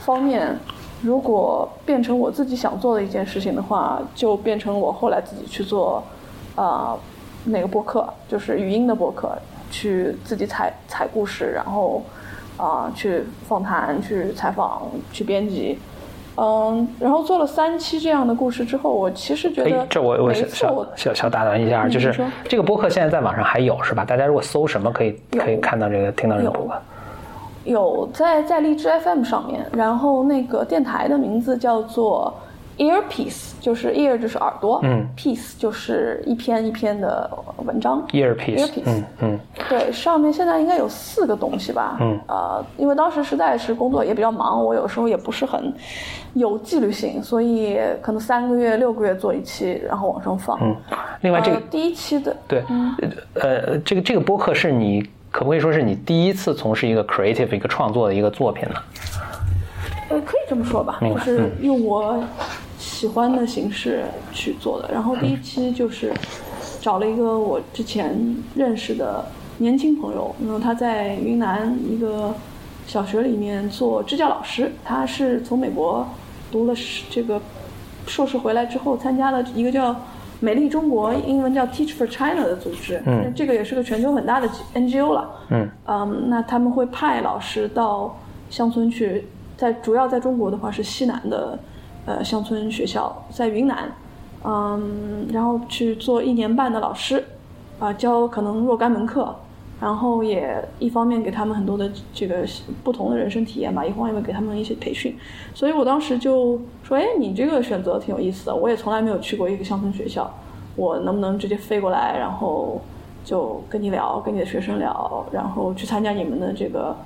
方面。如果变成我自己想做的一件事情的话，就变成我后来自己去做，啊、哪个播客，就是语音的播客，去自己采采故事，然后啊、去访谈、去采访、去编辑，嗯，然后做了三期这样的故事之后，我其实觉得哎，这我我小小小小打断一下，就是这个播客现在在网上还有是吧？大家如果搜什么可以可以看到这个听到这个有播客。有在在荔枝 FM 上面，然后那个电台的名字叫做 Earpiece，就是 ear 就是耳朵，嗯，piece 就是一篇一篇的文章 Earpiece，Earpiece 嗯嗯对，上面现在应该有四个东西吧。嗯呃，因为当时实在是工作也比较忙，我有时候也不是很有纪律性，所以可能三个月、六个月做一期，然后往上放。嗯。另外这个呃、第一期的对，呃，这个这个播客是你可不可以说是你第一次从事一个 creative 一个创作的一个作品呢？呃，可以这么说吧，就是用我喜欢的形式去做的。然后第一期就是找了一个我之前认识的年轻朋友，然后他在云南一个小学里面做支教老师，他是从美国读了这个硕士回来之后，参加了一个叫。美丽中国，英文叫 Teach for China 的组织，嗯这个也是个全球很大的 NGO 了，嗯嗯，那他们会派老师到乡村去，在主要在中国的话是西南的呃乡村学校，在云南，嗯，然后去做一年半的老师，啊、教可能若干门课，然后也一方面给他们很多的这个不同的人生体验吧，一方面给他们一些培训，所以我当时就说，哎，你这个选择挺有意思的，我也从来没有去过一个乡村学校，我能不能直接飞过来，然后就跟你聊，跟你的学生聊，然后去参加你们的这个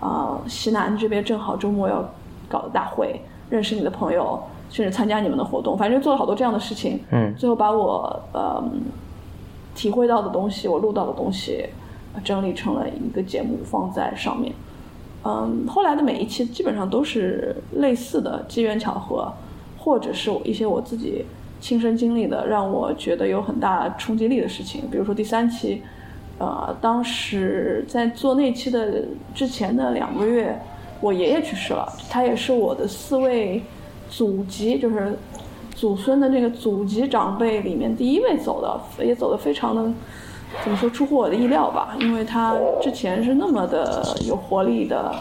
啊、西南这边正好周末要搞的大会，认识你的朋友，甚至参加你们的活动，反正做了好多这样的事情。嗯最后把我呃体会到的东西，我录到的东西，呃整理成了一个节目放在上面。嗯，后来的每一期基本上都是类似的机缘巧合，或者是我一些我自己亲身经历的，让我觉得有很大冲击力的事情。比如说第三期，呃，当时在做那期的之前的两个月，我爷爷去世了，他也是我的四位祖籍，就是祖孙的这个祖籍长辈里面第一位走的，也走的非常的怎么说出乎我的意料吧，因为他之前是那么的有活力的，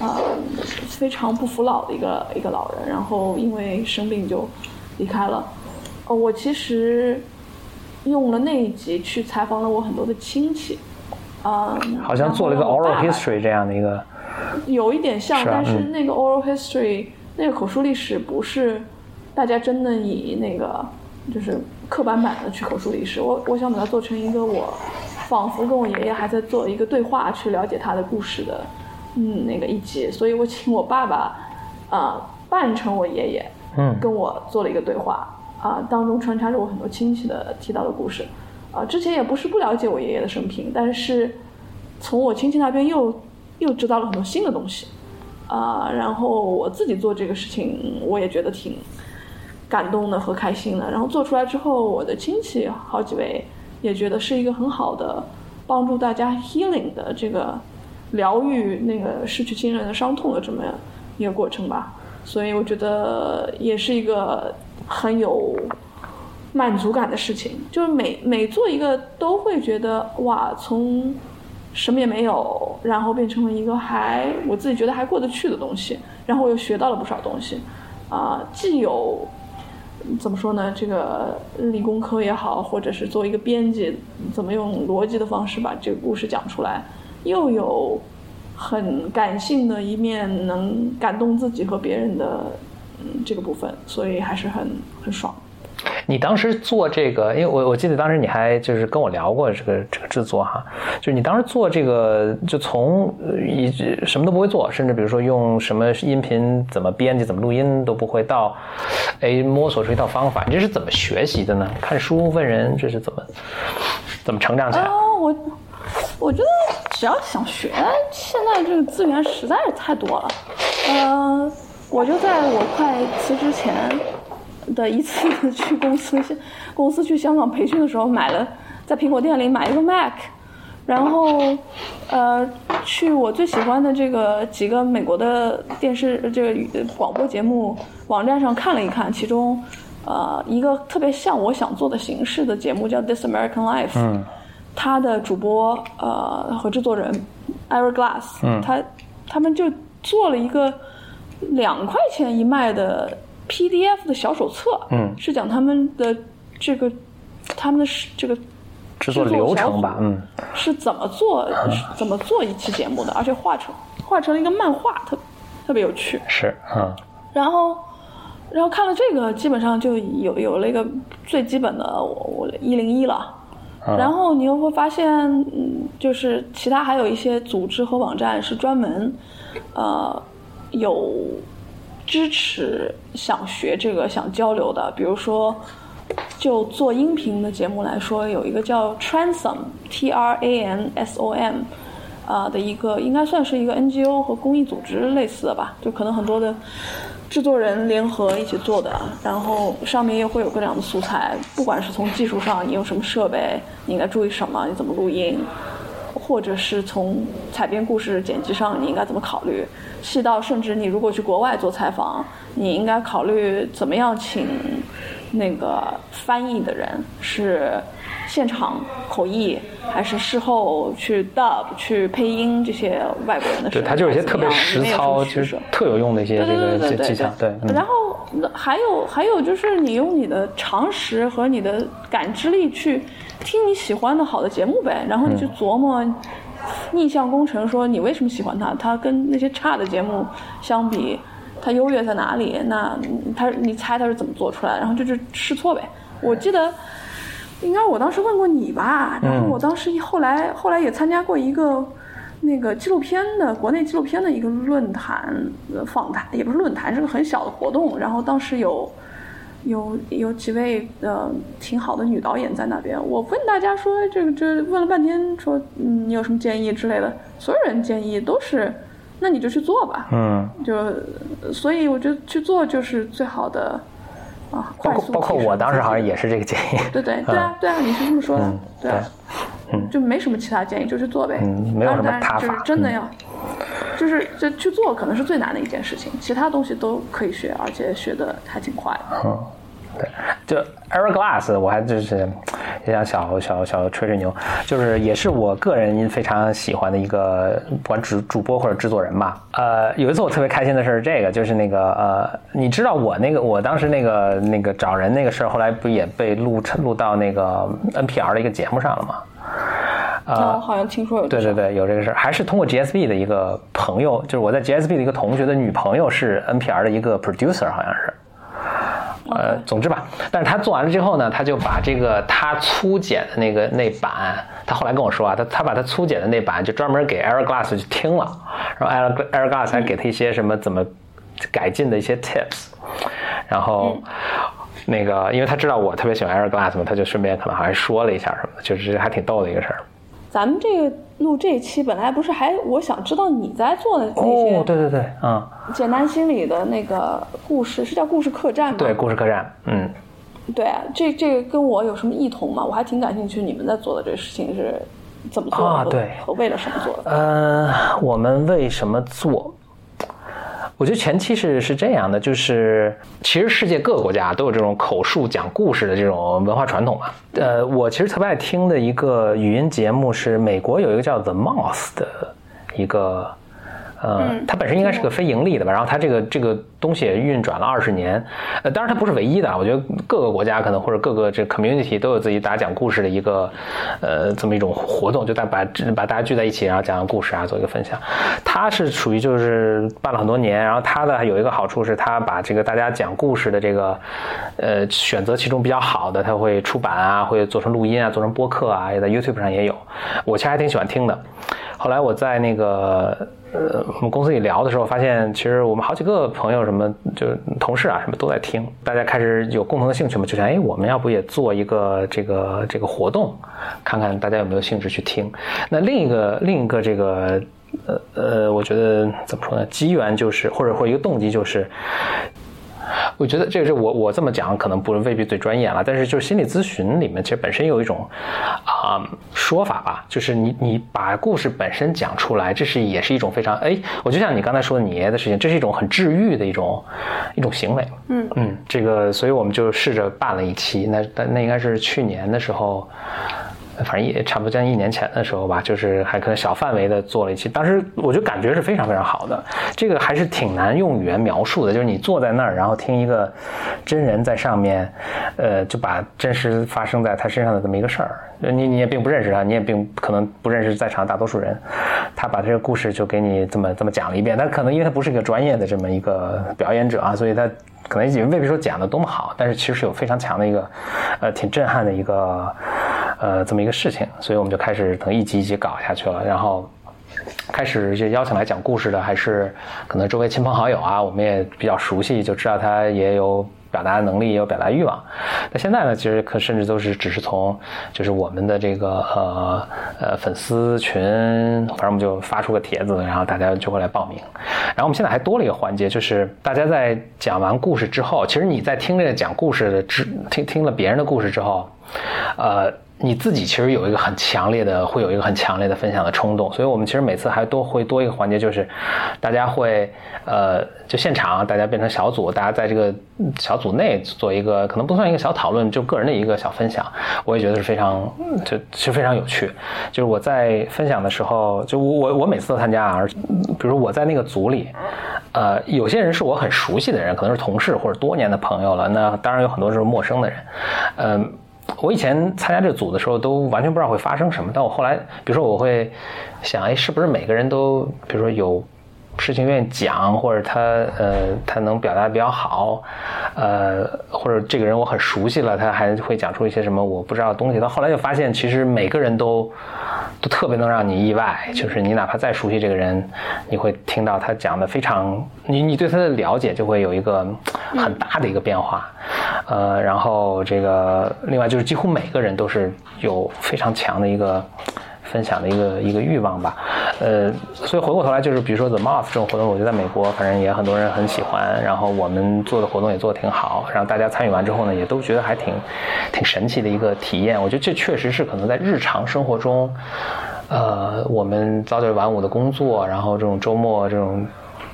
啊、非常不服老的一个一个老人，然后因为生病就离开了。哦，我其实用了那一集去采访了我很多的亲戚，啊、好像做了一个 oral history 这样的一个，有一点像，但是嗯那个 oral history 那个口述历史不是大家真的以那个就是刻板版的去口述历史。我我想把它做成一个我仿佛跟我爷爷还在做一个对话，去了解他的故事的嗯那个一集。所以我请我爸爸啊、扮成我爷爷，嗯跟我做了一个对话啊、当中穿插着我很多亲戚的提到的故事啊、之前也不是不了解我爷爷的生平，但是从我亲戚那边又又知道了很多新的东西啊、然后我自己做这个事情，我也觉得挺感动的和开心的。然后做出来之后，我的亲戚好几位也觉得是一个很好的帮助大家 healing 的这个疗愈那个失去亲人的伤痛的这么一个过程吧。所以我觉得也是一个很有满足感的事情，就是每每做一个都会觉得哇，从什么也没有，然后变成了一个还我自己觉得还过得去的东西，然后我又学到了不少东西，啊、既有怎么说呢？这个理工科也好，或者是作为一个编辑，怎么用逻辑的方式把这个故事讲出来，又有很感性的一面，能感动自己和别人的嗯这个部分，所以还是很很爽。你当时做这个，因为我我记得当时你还就是跟我聊过这个这个制作哈，就是你当时做这个，就从一什么都不会做，甚至比如说用什么音频怎么编辑、怎么录音都不会，到哎摸索出一套方法，你这是怎么学习的呢？看书、问人，这是怎么怎么成长起来？啊，我我觉得只要想学，现在这个资源实在是太多了。呃，我就在我快辞职前的一次 去公司公司去香港培训的时候，买了在苹果店里买一个 Mac，然后呃去我最喜欢的这个几个美国的电视这个广播节目网站上看了一看，其中呃一个特别像我想做的形式的节目叫 This American Life，嗯。他的主播呃和制作人 Ira Glass，嗯他他们就做了一个两块钱一卖的 PDF 的小手册，嗯是讲他们的这个他们的这个制作流程吧，嗯是怎么做怎么做一期节目的，而且画成画成了一个漫画，特特别有趣。是嗯然后，然后看了这个，基本上就有有了一个最基本的我我一零一了。嗯然后你又会发现，嗯，就是其他还有一些组织和网站是专门，呃，有支持想学这个、想交流的。比如说，就做音频的节目来说，有一个叫 Transom（T R A N S O M） 啊、的一个，应该算是一个 NGO 和公益组织类似的吧，就可能很多的制作人联合一起做的，然后上面也会有各种的素材，不管是从技术上你用什么设备，你应该注意什么，你怎么录音，或者是从采编故事剪辑上你应该怎么考虑，细到甚至你如果去国外做采访，你应该考虑怎么样请那个翻译的人是现场口译，还是事后去 dub 去配音这些外国人的声对，他，就是一些特别实操，取舍就是特有用的一些对这个对对对对技技巧，对，嗯然后还有还有就是你用你的常识和你的感知力去听你喜欢的好的节目呗，然后你去琢磨 逆向工程，说你为什么喜欢他？他跟那些差的节目相比，他优越在哪里？那他你猜他是怎么做出来的？然后就是试错呗。我记得。应该我当时问过你吧，然后我当时后来后来也参加过一个那个纪录片的国内纪录片的一个论坛呃访谈，也不是论坛，是个很小的活动。然后当时有有有几位呃挺好的女导演在那边，我问大家说这个这问了半天说嗯你有什么建议之类的，所有人建议都是那你就去做吧，嗯，就所以我觉得去做就是最好的啊，包括快速包括我当时好像也是这个建议，对对对啊对啊，你是这么说的嗯，对啊，就没什么其他建议，就去做呗。嗯没有什么就是真的要，就是这去做可能是最难的一件事情，其他东西都可以学，而且学的还挺快。嗯，对，就 Air Glass，我还就是也想小小小吹吹牛，就是也是我个人非常喜欢的一个，不管主主播或者制作人吧。呃，有一次我特别开心的事是这个，就是那个呃，你知道我那个我当时那个那个找人那个事儿，后来不也被录录到那个 NPR 的一个节目上了吗？那我好像听说有对对对，有这个事儿，还是通过 GSB 的一个朋友，就是我在 GSB 的一个同学的女朋友是 NPR 的一个 producer，好像是。呃，总之吧，但是他做完了之后呢，他就把这个他粗剪的那个那版，他后来跟我说啊，他他把他粗剪的那版就专门给 Air Glass 去听了，然后 Air Air Glass 还给他一些什么怎么改进的一些 tips，然后。那个，因为他知道我特别喜欢 Air Glass 嘛，他就顺便可能还说了一下什么的，就是还挺逗的一个事儿。咱们这个录这一期本来不是还我想知道你在做的那些哦，对对对，嗯，简单心理的那个故事，是叫故事客栈吗？对，故事客栈，嗯，对啊，这这个跟我有什么异同吗？我还挺感兴趣，你们在做的这个事情是怎么做的啊对和为了什么做的？呃，我们为什么做？我觉得前期是是这样的，就是其实世界各个国家都有这种口述讲故事的这种文化传统嘛。呃，我其实特别爱听的一个语音节目是美国有一个叫 The Mouse 的一个。呃，它本身应该是个非盈利的吧，然后它这个这个东西也运转了二十年，呃，当然它不是唯一的啊，我觉得各个国家可能或者各个这 community 都有自己大家讲故事的一个呃这么一种活动，就大把把大家聚在一起，然后讲讲故事啊，做一个分享。它是属于就是办了很多年，然后它的有一个好处是，它把这个大家讲故事的这个呃选择其中比较好的，它会出版啊，会做成录音啊，做成播客啊，也在 YouTube 上也有，我其实还挺喜欢听的。后来我在那个。呃，我们公司里聊的时候，发现其实我们好几个朋友，什么就同事啊，什么都在听。大家开始有共同的兴趣嘛，就想，哎，我们要不也做一个这个这个活动，看看大家有没有兴致去听。那另一个另一个这个呃呃，我觉得怎么说呢？机缘就是，或者或一个动机就是。我觉得这个是我我这么讲可能不未必最专业了，但是就是心理咨询里面其实本身有一种啊说法吧，就是你你把故事本身讲出来，这是也是一种非常哎，我就像你刚才说的你爷爷的事情，这是一种很治愈的一种一种行为。嗯嗯，这个所以我们就试着办了一期，那那那应该是去年的时候。反正也差不多将近一年前的时候吧，就是还可能小范围的做了一期，当时我就感觉是非常非常好的。这个还是挺难用语言描述的，就是你坐在那儿，然后听一个真人在上面，呃，就把真实发生在他身上的这么一个事儿，你你也并不认识他，你也并可能不认识在场大多数人，他把这个故事就给你这么这么讲了一遍。他可能因为他不是一个专业的这么一个表演者啊，所以他可能也未必说讲的多么好，但是其实是有非常强的一个，呃，挺震撼的一个。呃，这么一个事情，所以我们就开始等一集一集搞下去了。然后开始就邀请来讲故事的，还是可能周围亲朋好友啊，我们也比较熟悉，就知道他也有表达能力，也有表达欲望。那现在呢，其实可甚至都是只是从就是我们的这个呃呃粉丝群，反正我们就发出个帖子，然后大家就会来报名。然后我们现在还多了一个环节，就是大家在讲完故事之后，其实你在听这个讲故事的之听听了别人的故事之后，呃。你自己其实有一个很强烈的，会有一个很强烈的分享的冲动，所以我们其实每次还多会多一个环节，就是大家会呃，就现场大家变成小组，大家在这个小组内做一个可能不算一个小讨论，就个人的一个小分享，我也觉得是非常就其实非常有趣。就是我在分享的时候，就我我我每次都参加啊，比如我在那个组里，呃，有些人是我很熟悉的人，可能是同事或者多年的朋友了，那当然有很多是陌生的人，嗯。我以前参加这个组的时候，都完全不知道会发生什么。但我后来，比如说，我会想，哎，是不是每个人都，比如说有事情愿意讲，或者他呃，他能表达比较好，呃，或者这个人我很熟悉了，他还会讲出一些什么我不知道的东西。到后来就发现，其实每个人都都特别能让你意外。就是你哪怕再熟悉这个人，你会听到他讲的非常，你你对他的了解就会有一个很大的一个变化。呃，然后这个另外就是几乎每个人都是有非常强的一个分享的一个一个欲望吧，呃，所以回过头来就是比如说 The Moth 这种活动，我觉得在美国反正也很多人很喜欢，然后我们做的活动也做的挺好，然后大家参与完之后呢，也都觉得还挺挺神奇的一个体验。我觉得这确实是可能在日常生活中，呃，我们早九晚五的工作，然后这种周末这种。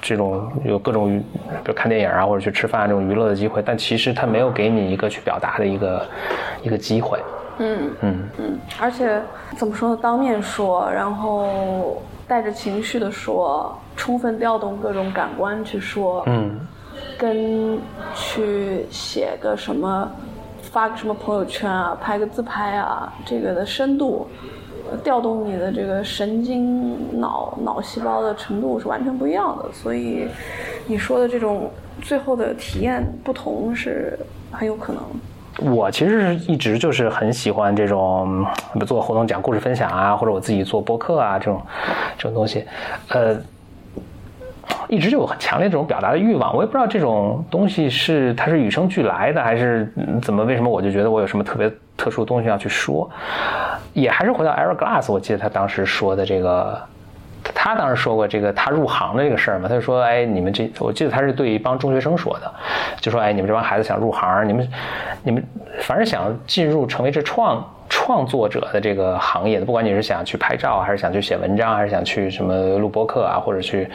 这种有各种，比如看电影啊，或者去吃饭这种娱乐的机会，但其实他没有给你一个去表达的一个一个机会。嗯嗯嗯，而且怎么说呢？当面说，然后带着情绪的说，充分调动各种感官去说。嗯，跟去写个什么，发个什么朋友圈啊，拍个自拍啊，这个的深度。调动你的这个神经脑脑细胞的程度是完全不一样的，所以你说的这种最后的体验不同是很有可能。我其实是一直就是很喜欢这种做活动讲故事分享啊，或者我自己做播客啊这种这种东西，呃。一直就有很强烈这种表达的欲望，我也不知道这种东西是它是与生俱来的，还是怎么？为什么我就觉得我有什么特别特殊的东西要去说？也还是回到 Eric Glass，我记得他当时说的这个，他当时说过这个他入行的这个事儿嘛，他就说：“哎，你们这，我记得他是对一帮中学生说的，就说：哎，你们这帮孩子想入行，你们你们凡是想进入成为这创。”创作者的这个行业的，不管你是想去拍照，还是想去写文章，还是想去什么录播课啊，或者去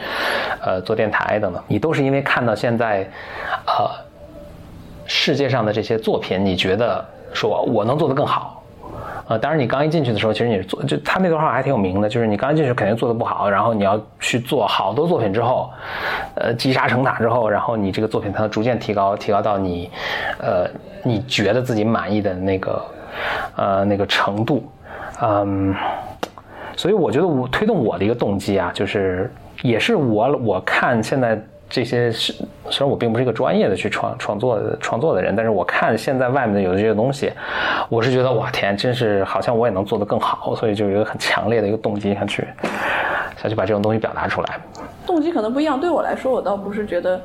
呃做电台等等，你都是因为看到现在呃世界上的这些作品，你觉得说我能做得更好。呃，当然，你刚一进去的时候，其实你是做，就他那段话还挺有名的，就是你刚一进去肯定做的不好，然后你要去做好多作品之后，呃，积沙成塔之后，然后你这个作品才能逐渐提高，提高到你，呃，你觉得自己满意的那个，呃，那个程度，嗯，所以我觉得我推动我的一个动机啊，就是也是我我看现在。这些是虽然我并不是一个专业的去创创作创作的人，但是我看现在外面的有的这些东西，我是觉得哇天，真是好像我也能做得更好，所以就有一个很强烈的一个动机想去想去把这种东西表达出来。动机可能不一样，对我来说，我倒不是觉得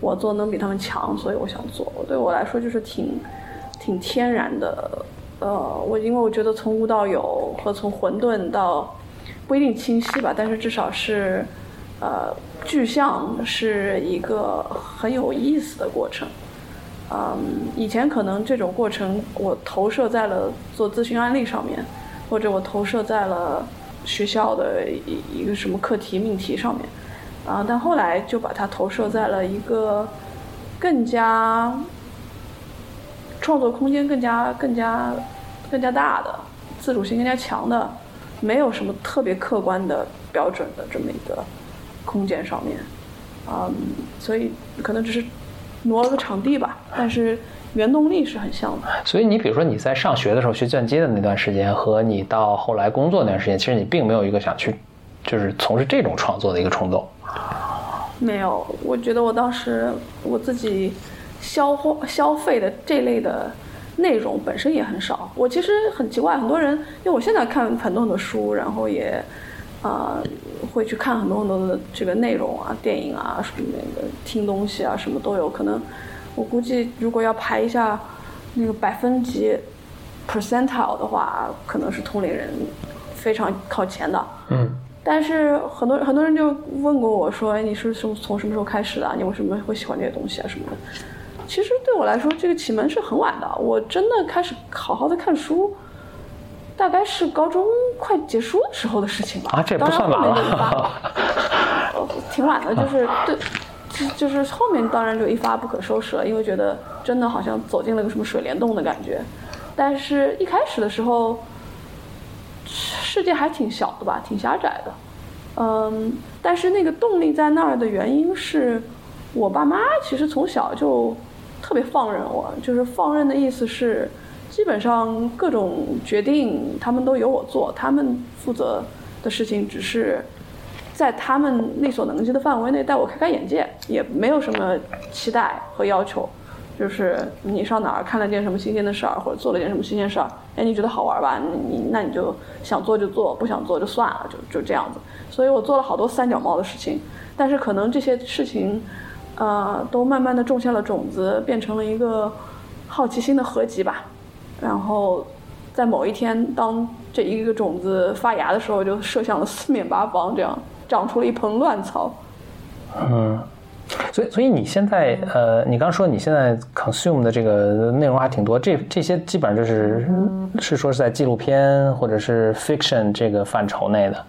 我做能比他们强，所以我想做。对我来说，就是挺挺天然的。呃，我因为我觉得从无到有和从混沌到不一定清晰吧，但是至少是呃。具象是一个很有意思的过程，嗯，以前可能这种过程我投射在了做咨询案例上面，或者我投射在了学校的一一个什么课题命题上面，啊，但后来就把它投射在了一个更加创作空间更加更加更加大的自主性更加强的，没有什么特别客观的标准的这么一个。空间上面，嗯，所以可能只是挪了个场地吧，但是原动力是很像的。所以你比如说你在上学的时候学计算机的那段时间，和你到后来工作那段时间，其实你并没有一个想去就是从事这种创作的一个冲动。没有，我觉得我当时我自己消化消费的这类的内容本身也很少。我其实很奇怪，很多人因为我现在看很多很多书，然后也。啊，会去看很多很多的这个内容啊，电影啊，什么那个听东西啊，什么都有可能。我估计如果要排一下那个百分级 percentile 的话，可能是同龄人非常靠前的。嗯。但是很多很多人就问过我说：“哎，你是从从什么时候开始的？你为什么会喜欢这些东西啊？什么的？”其实对我来说，这个启蒙是很晚的。我真的开始好好的看书。大概是高中快结束的时候的事情吧。啊，这不算晚了。挺晚的，就是对，就是后面当然就一发不可收拾了，因为觉得真的好像走进了个什么水帘洞的感觉。但是一开始的时候，世界还挺小的吧，挺狭窄的。嗯，但是那个动力在那儿的原因是，我爸妈其实从小就特别放任我，就是放任的意思是。基本上各种决定他们都由我做，他们负责的事情只是在他们力所能及的范围内带我开开眼界，也没有什么期待和要求。就是你上哪儿看了件什么新鲜的事儿，或者做了件什么新鲜事儿，哎，你觉得好玩吧？你那你就想做就做，不想做就算了，就就这样子。所以我做了好多三脚猫的事情，但是可能这些事情，呃，都慢慢的种下了种子，变成了一个好奇心的合集吧。然后，在某一天，当这一个种子发芽的时候，就射向了四面八方，这样长出了一盆乱草。嗯，所以，所以你现在，呃，你刚说你现在 consume 的这个内容还挺多，这这些基本上就是是说是在纪录片或者是 fiction 这个范畴内的。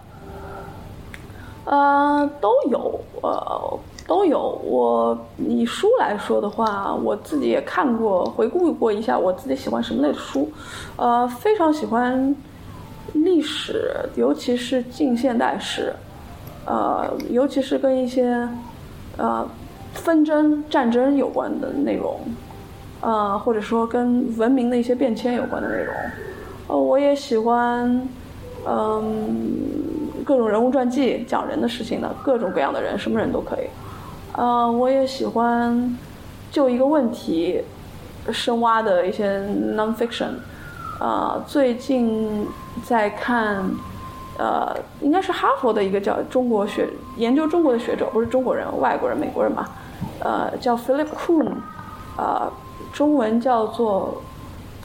呃，都有，呃。都有。我以书来说的话，我自己也看过，回顾过一下我自己喜欢什么类的书。呃，非常喜欢历史，尤其是近现代史。呃，尤其是跟一些呃纷争、战争有关的内容，呃，或者说跟文明的一些变迁有关的内容。呃，我也喜欢嗯各种人物传记，讲人的事情的，各种各样的人，什么人都可以。呃，我也喜欢就一个问题深挖的一些 nonfiction。呃，最近在看，呃，应该是哈佛的一个叫中国学研究中国的学者，不是中国人，外国人，美国人吧？呃，叫 Philip Kuhn，呃，中文叫做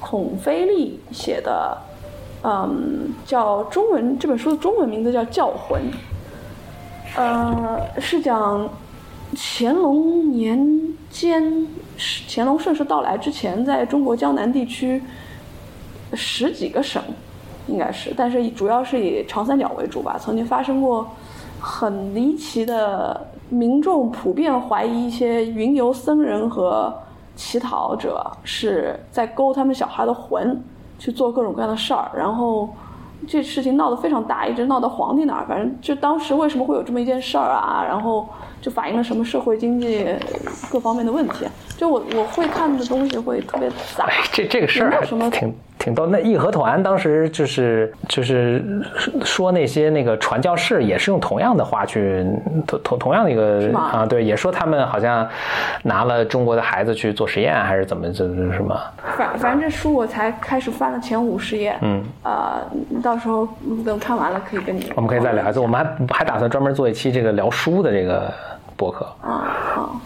孔飞利写的，嗯，叫中文这本书的中文名字叫《教魂》，呃，是讲。乾隆年间，乾隆盛世到来之前，在中国江南地区十几个省，应该是，但是主要是以长三角为主吧。曾经发生过很离奇的，民众普遍怀疑一些云游僧人和乞讨者是在勾他们小孩的魂，去做各种各样的事儿，然后这事情闹得非常大，一直闹到皇帝那儿。反正就当时为什么会有这么一件事儿啊？然后就反映了什么社会经济各方面的问题。就我我会看的东西会特别杂。哎，这这个事儿还挺挺逗。那义和团当时就是就是说那些那个传教士也是用同样的话去同同同样的一个啊，对，也说他们好像拿了中国的孩子去做实验，还是怎么这是什么？反反正这书我才开始翻了前五十页，嗯，呃，到时候等看完了可以跟你。我们可以再聊一次。我们还还打算专门做一期这个聊书的这个博客。啊好。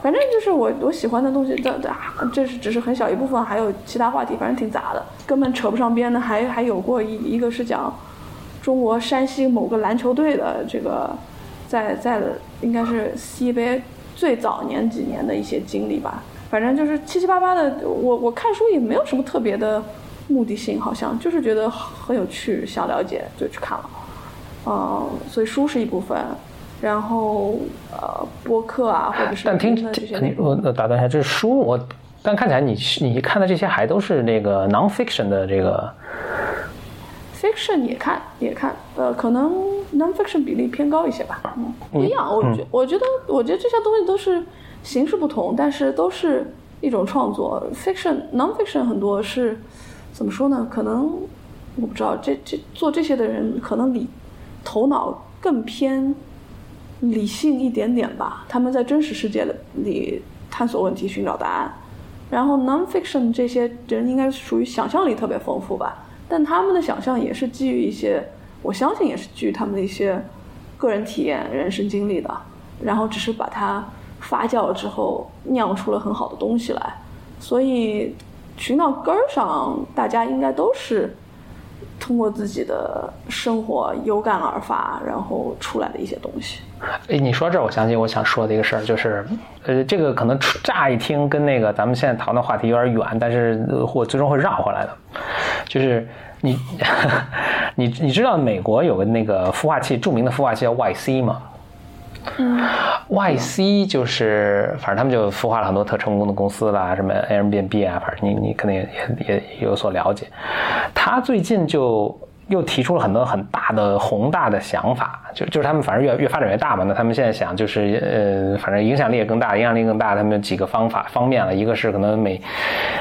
反正就是我我喜欢的东西，这这这是只是很小一部分，还有其他话题，反正挺杂的，根本扯不上边的。还还有过一一个是讲中国山西某个篮球队的这个在在的应该是西北最早年几年的一些经历吧。反正就是七七八八的，我我看书也没有什么特别的目的性，好像就是觉得很有趣，想了解就去看了。嗯，所以书是一部分。然后呃，播客啊，或者是但听我打断一下，这是书我，但看起来你你看的这些还都是那个 non-fiction 的这个，fiction 也看也看，呃，可能 non-fiction 比例偏高一些吧，嗯，不一样，我觉我觉得我觉得这些东西都是形式不同，但是都是一种创作，fiction non-fiction 很多是怎么说呢？可能我不知道，这这做这些的人可能理头脑更偏。理性一点点吧，他们在真实世界里探索问题、寻找答案。然后 nonfiction 这些人应该属于想象力特别丰富吧，但他们的想象也是基于一些，我相信也是基于他们的一些个人体验、人生经历的。然后只是把它发酵了之后，酿出了很好的东西来。所以寻到根儿上，大家应该都是。通过自己的生活有感而发，然后出来的一些东西。哎，你说这，我想起我想说的一个事儿，就是，呃，这个可能乍一听跟那个咱们现在讨论话题有点远，但是我最终会绕回来的。就是你，你你知道美国有个那个孵化器，著名的孵化器叫 YC 吗？嗯，YC 就是，反正他们就孵化了很多特成功的公司啦，什么 Airbnb 啊，反正你你肯定也也也有所了解。他最近就。又提出了很多很大的宏大的想法，就就是他们反正越越发展越大嘛。那他们现在想就是呃，反正影响力也更大，影响力更大。他们有几个方法方面了，一个是可能每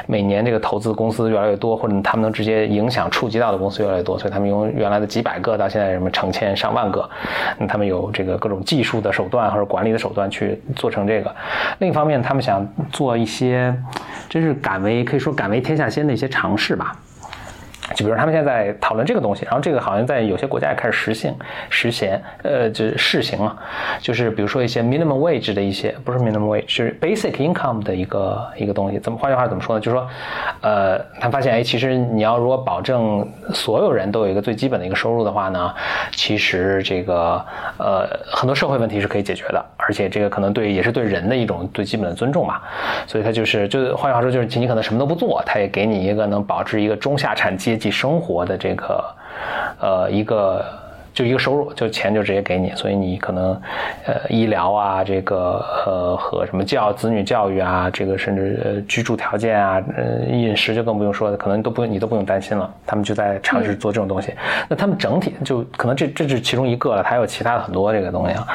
每年这个投资公司越来越多，或者他们能直接影响触及到的公司越来越多，所以他们用原来的几百个到现在什么成千上万个。那他们有这个各种技术的手段或者管理的手段去做成这个。另一方面，他们想做一些真是敢为可以说敢为天下先的一些尝试吧。就比如他们现在讨论这个东西，然后这个好像在有些国家也开始实行、实行，呃，就是试行了。就是比如说一些 minimum wage 的一些，不是 minimum wage，是 basic income 的一个一个东西。怎么换句话怎么说呢？就是说，呃，他发现，哎，其实你要如果保证所有人都有一个最基本的一个收入的话呢，其实这个呃很多社会问题是可以解决的，而且这个可能对也是对人的一种最基本的尊重嘛。所以他就是，就换句话说，就是你可能什么都不做，他也给你一个能保持一个中下产阶。己生活的这个，呃，一个就一个收入，就钱就直接给你，所以你可能，呃，医疗啊，这个呃和什么教子女教育啊，这个甚至居住条件啊，呃饮食就更不用说了，可能都不用你都不用担心了。他们就在尝试做这种东西。那他们整体就可能这这是其中一个了，还有其他的很多这个东西啊。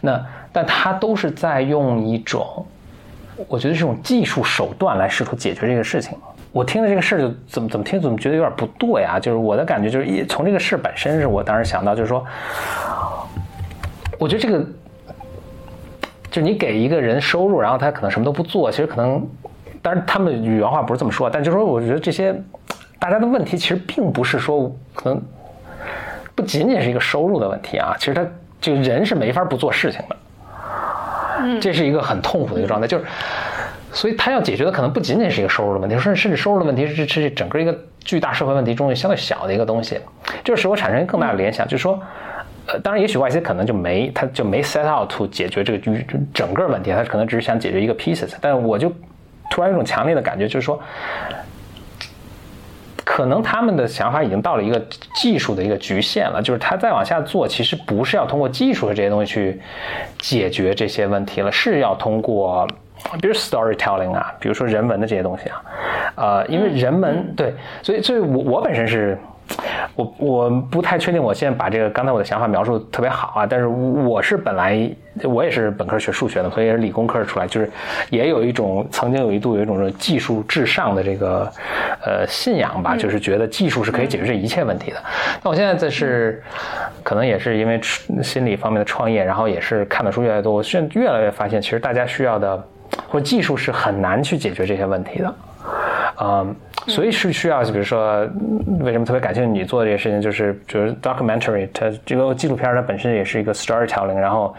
那但他都是在用一种，我觉得这种技术手段来试图解决这个事情。我听的这个事儿就怎么怎么听怎么觉得有点不对啊！就是我的感觉就是一从这个事本身是我当时想到就是说，我觉得这个就是你给一个人收入，然后他可能什么都不做，其实可能，当然他们原话不是这么说，但就是说我觉得这些大家的问题其实并不是说可能不仅仅是一个收入的问题啊，其实他这个人是没法不做事情的，嗯，这是一个很痛苦的一个状态，就是。所以他要解决的可能不仅仅是一个收入的问题，甚甚至收入的问题是是整个一个巨大社会问题中相对小的一个东西，就使我产生一个更大的联想，就是说，呃，当然也许 Y C 可能就没他就没 set out to 解决这个整个问题，他可能只是想解决一个 pieces，但我就突然有种强烈的感觉，就是说，可能他们的想法已经到了一个技术的一个局限了，就是他再往下做，其实不是要通过技术的这些东西去解决这些问题了，是要通过，比如 storytelling 啊，比如说人文的这些东西啊，呃，因为人文对，所以所以我我本身是。我我不太确定，我现在把这个刚才我的想法描述特别好啊，但是我是本来我也是本科学数学的，所以也是理工科出来，就是也有一种曾经有一度有一种技术至上的这个呃信仰吧，就是觉得技术是可以解决这一切问题的。那我现在这是可能也是因为心理方面的创业，然后也是看的书越来越多，我现在越来越发现，其实大家需要的或者技术是很难去解决这些问题的，嗯。所以是需要，比如说，为什么特别感兴趣你做这些事情，就是就是 documentary，它这个纪录片它本身也是一个 storytelling，然后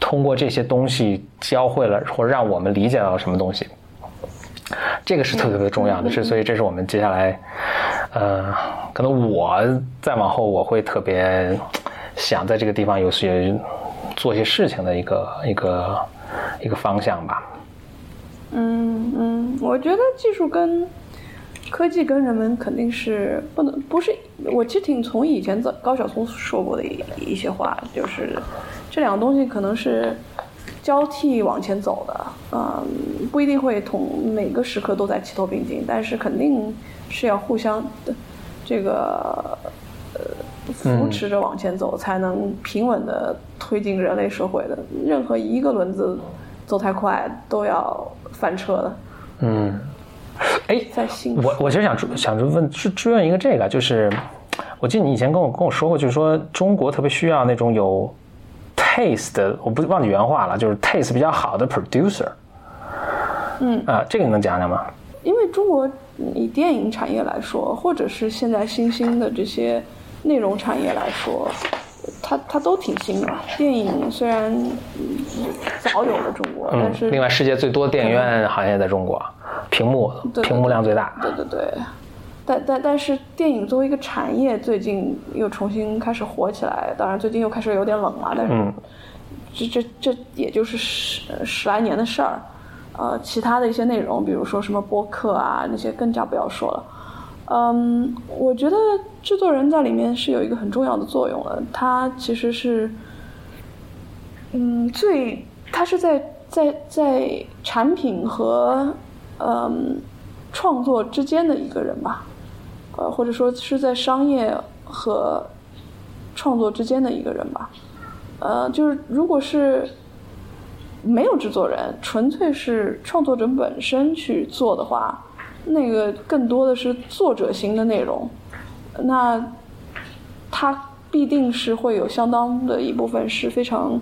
通过这些东西教会了或者让我们理解到了什么东西，这个是特别特别重要的，是所以这是我们接下来，呃，可能我再往后我会特别想在这个地方有些做些事情的一个一个一个方向吧。嗯嗯，我觉得技术跟科技跟人们肯定是不能不是，我其实挺从以前高晓松说过的一一些话，就是这两个东西可能是交替往前走的，嗯，不一定会同每个时刻都在齐头并进，但是肯定是要互相的这个呃扶持着往前走，才能平稳的推进人类社会的。任何一个轮子走太快，都要翻车的。嗯。哎，在我我其实想想着问追追问一个这个，就是我记得你以前跟我跟我说过，就是说中国特别需要那种有 taste 的，我不忘记原话了，就是 taste 比较好的 producer。嗯啊，这个你能讲讲吗？因为中国以电影产业来说，或者是现在新兴的这些内容产业来说，它它都挺新的。电影虽然早有了中国，但是另外世界最多电影院行业在中国。屏幕，屏幕量最大。对对对，但但但是电影作为一个产业，最近又重新开始火起来。当然，最近又开始有点冷了，但是这这这也就是十十来年的事儿。呃，其他的一些内容，比如说什么播客啊，那些更加不要说了。嗯，我觉得制作人在里面是有一个很重要的作用的。他其实是，嗯，最他是在在在产品和。嗯，创作之间的一个人吧，呃，或者说是在商业和创作之间的一个人吧，呃，就是如果是没有制作人，纯粹是创作者本身去做的话，那个更多的是作者型的内容，那他必定是会有相当的一部分是非常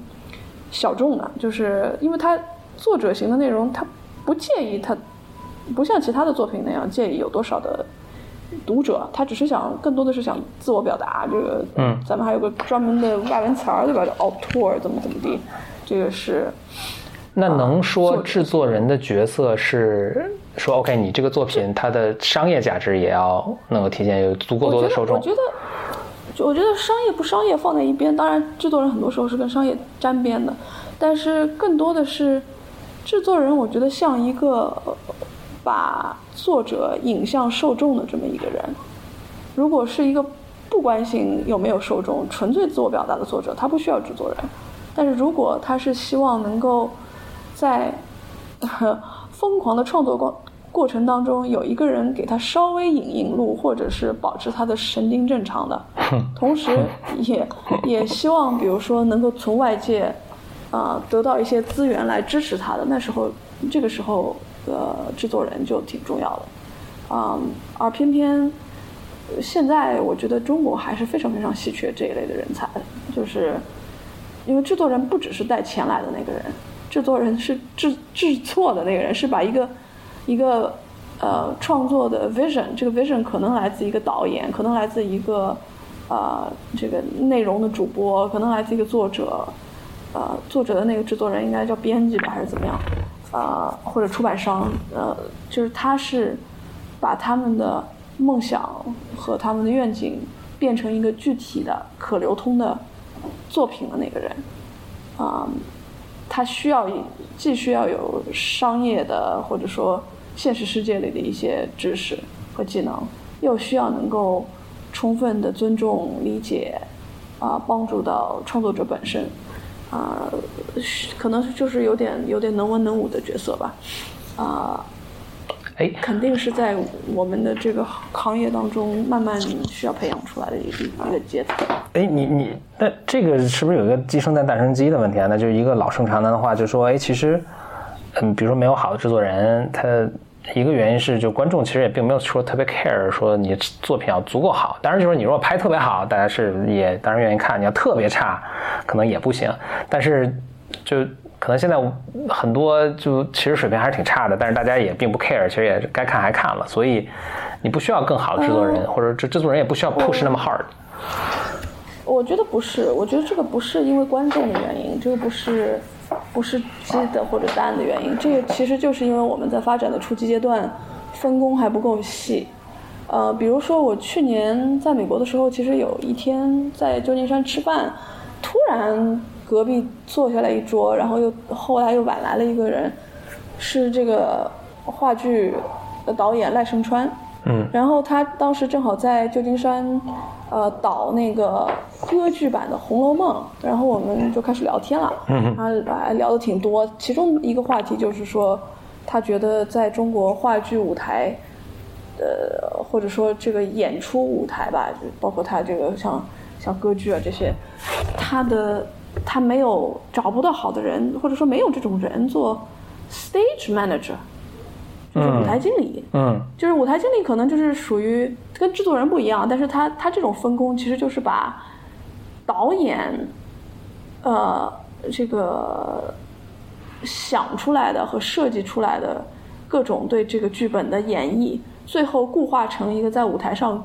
小众的，就是因为他作者型的内容，他不介意他。不像其他的作品那样介意有多少的读者，他只是想更多的是想自我表达。这个，嗯，咱们还有个专门的外文词儿，对吧？叫 author 怎么怎么地，这个是。那能说制作人的角色是说 OK，你这个作品它的商业价值也要能够体现有足够多的受众。我觉得，我觉得商业不商业放在一边，当然制作人很多时候是跟商业沾边的，但是更多的是制作人，我觉得像一个。把作者引向受众的这么一个人，如果是一个不关心有没有受众、纯粹自我表达的作者，他不需要制作人。但是如果他是希望能够在疯狂的创作过过程当中有一个人给他稍微引引路，或者是保持他的神经正常的，同时也 也希望，比如说能够从外界啊得到一些资源来支持他的，那时候这个时候。的制作人就挺重要的，嗯，而偏偏现在我觉得中国还是非常非常稀缺这一类的人才，就是因为制作人不只是带钱来的那个人，制作人是制制作的那个人，是把一个一个呃创作的 vision，这个 vision 可能来自一个导演，可能来自一个呃这个内容的主播，可能来自一个作者，呃作者的那个制作人应该叫编辑吧，还是怎么样？啊，或者出版商，呃，就是他是把他们的梦想和他们的愿景变成一个具体的、可流通的作品的那个人，啊，他需要既需要有商业的或者说现实世界里的一些知识和技能，又需要能够充分的尊重、理解，啊，帮助到创作者本身，啊，可能就是有点有点能文能武的角色吧，啊。哎，肯定是在我们的这个行业当中慢慢需要培养出来的一个一个阶层。哎，你你那这个是不是有一个鸡生蛋蛋生鸡的问题啊？那就是一个老生常谈的话，就说哎，其实，嗯，比如说没有好的制作人，他一个原因是就观众其实也并没有说特别 care 说你作品要足够好。当然就是你如果拍特别好，大家是也当然愿意看；你要特别差，可能也不行。但是就。可能现在很多就其实水平还是挺差的，但是大家也并不 care，其实也该看还看了，所以你不需要更好的制作人，或者制制作人也不需要 push 那么 hard。我觉得不是，我觉得这个不是因为观众的原因，这个不是不是鸡的或者蛋的原因，这个其实就是因为我们在发展的初级阶段分工还不够细。呃，比如说我去年在美国的时候，其实有一天在旧金山吃饭，突然。隔壁坐下来一桌，然后又后来又晚来了一个人，是这个话剧的导演赖声川。嗯。然后他当时正好在旧金山，呃，导那个歌剧版的《红楼梦》，然后我们就开始聊天了。嗯他还聊的挺多，其中一个话题就是说，他觉得在中国话剧舞台，呃，或者说这个演出舞台吧，就包括他这个像像歌剧啊这些，他的。他没有找不到好的人，或者说没有这种人做 stage manager，就是舞台经理。嗯，就是舞台经理可能就是属于跟制作人不一样，但是他他这种分工其实就是把导演呃这个想出来的和设计出来的各种对这个剧本的演绎，最后固化成一个在舞台上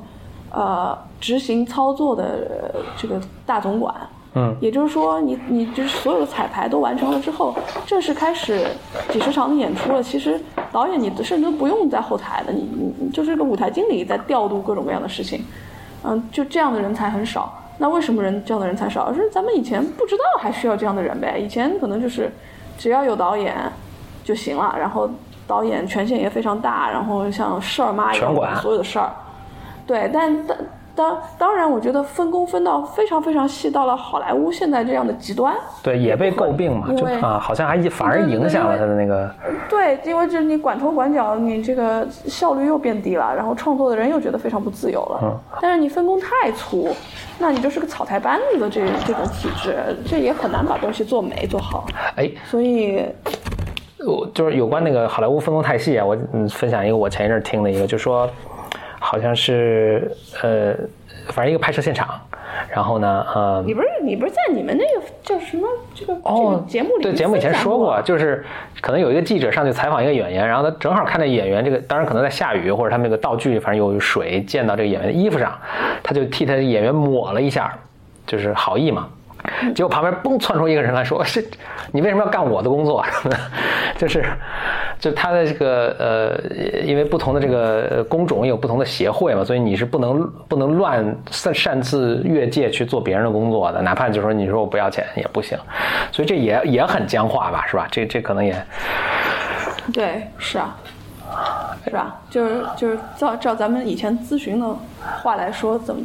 呃执行操作的这个大总管。嗯，也就是说，你你就是所有的彩排都完成了之后，正式开始几十场的演出了。其实导演你甚至都不用在后台了，你你你就是个舞台经理在调度各种各样的事情。嗯，就这样的人才很少。那为什么人这样的人才少？是咱们以前不知道还需要这样的人呗？以前可能就是只要有导演就行了，然后导演权限也非常大，然后像事儿妈一样管所有的事儿。对，但但。当当然，我觉得分工分到非常非常细，到了好莱坞现在这样的极端，对，也被诟病嘛，就啊，好像还反而影响了他的那个。对，因为就是你管头管脚，你这个效率又变低了，然后创作的人又觉得非常不自由了。嗯。但是你分工太粗，那你就是个草台班子的这这种体制，这也很难把东西做美做好。哎，所以，我就是有关那个好莱坞分工太细啊，我嗯分享一个我前一阵听的一个，就说。好像是呃，反正一个拍摄现场，然后呢，呃，你不是你不是在你们那个叫什么这个哦节目里对节目以前说过，就是可能有一个记者上去采访一个演员，然后他正好看到演员这个，当然可能在下雨或者他们那个道具反正有水溅到这个演员的衣服上，他就替他演员抹了一下，就是好意嘛。结果旁边嘣窜出一个人来说：“是，你为什么要干我的工作？就是，就他的这个呃，因为不同的这个工种有不同的协会嘛，所以你是不能不能乱擅擅自越界去做别人的工作的，哪怕就说你说我不要钱也不行，所以这也也很僵化吧，是吧？这这可能也，对，是啊，是吧？就是就是照照咱们以前咨询的话来说，怎么？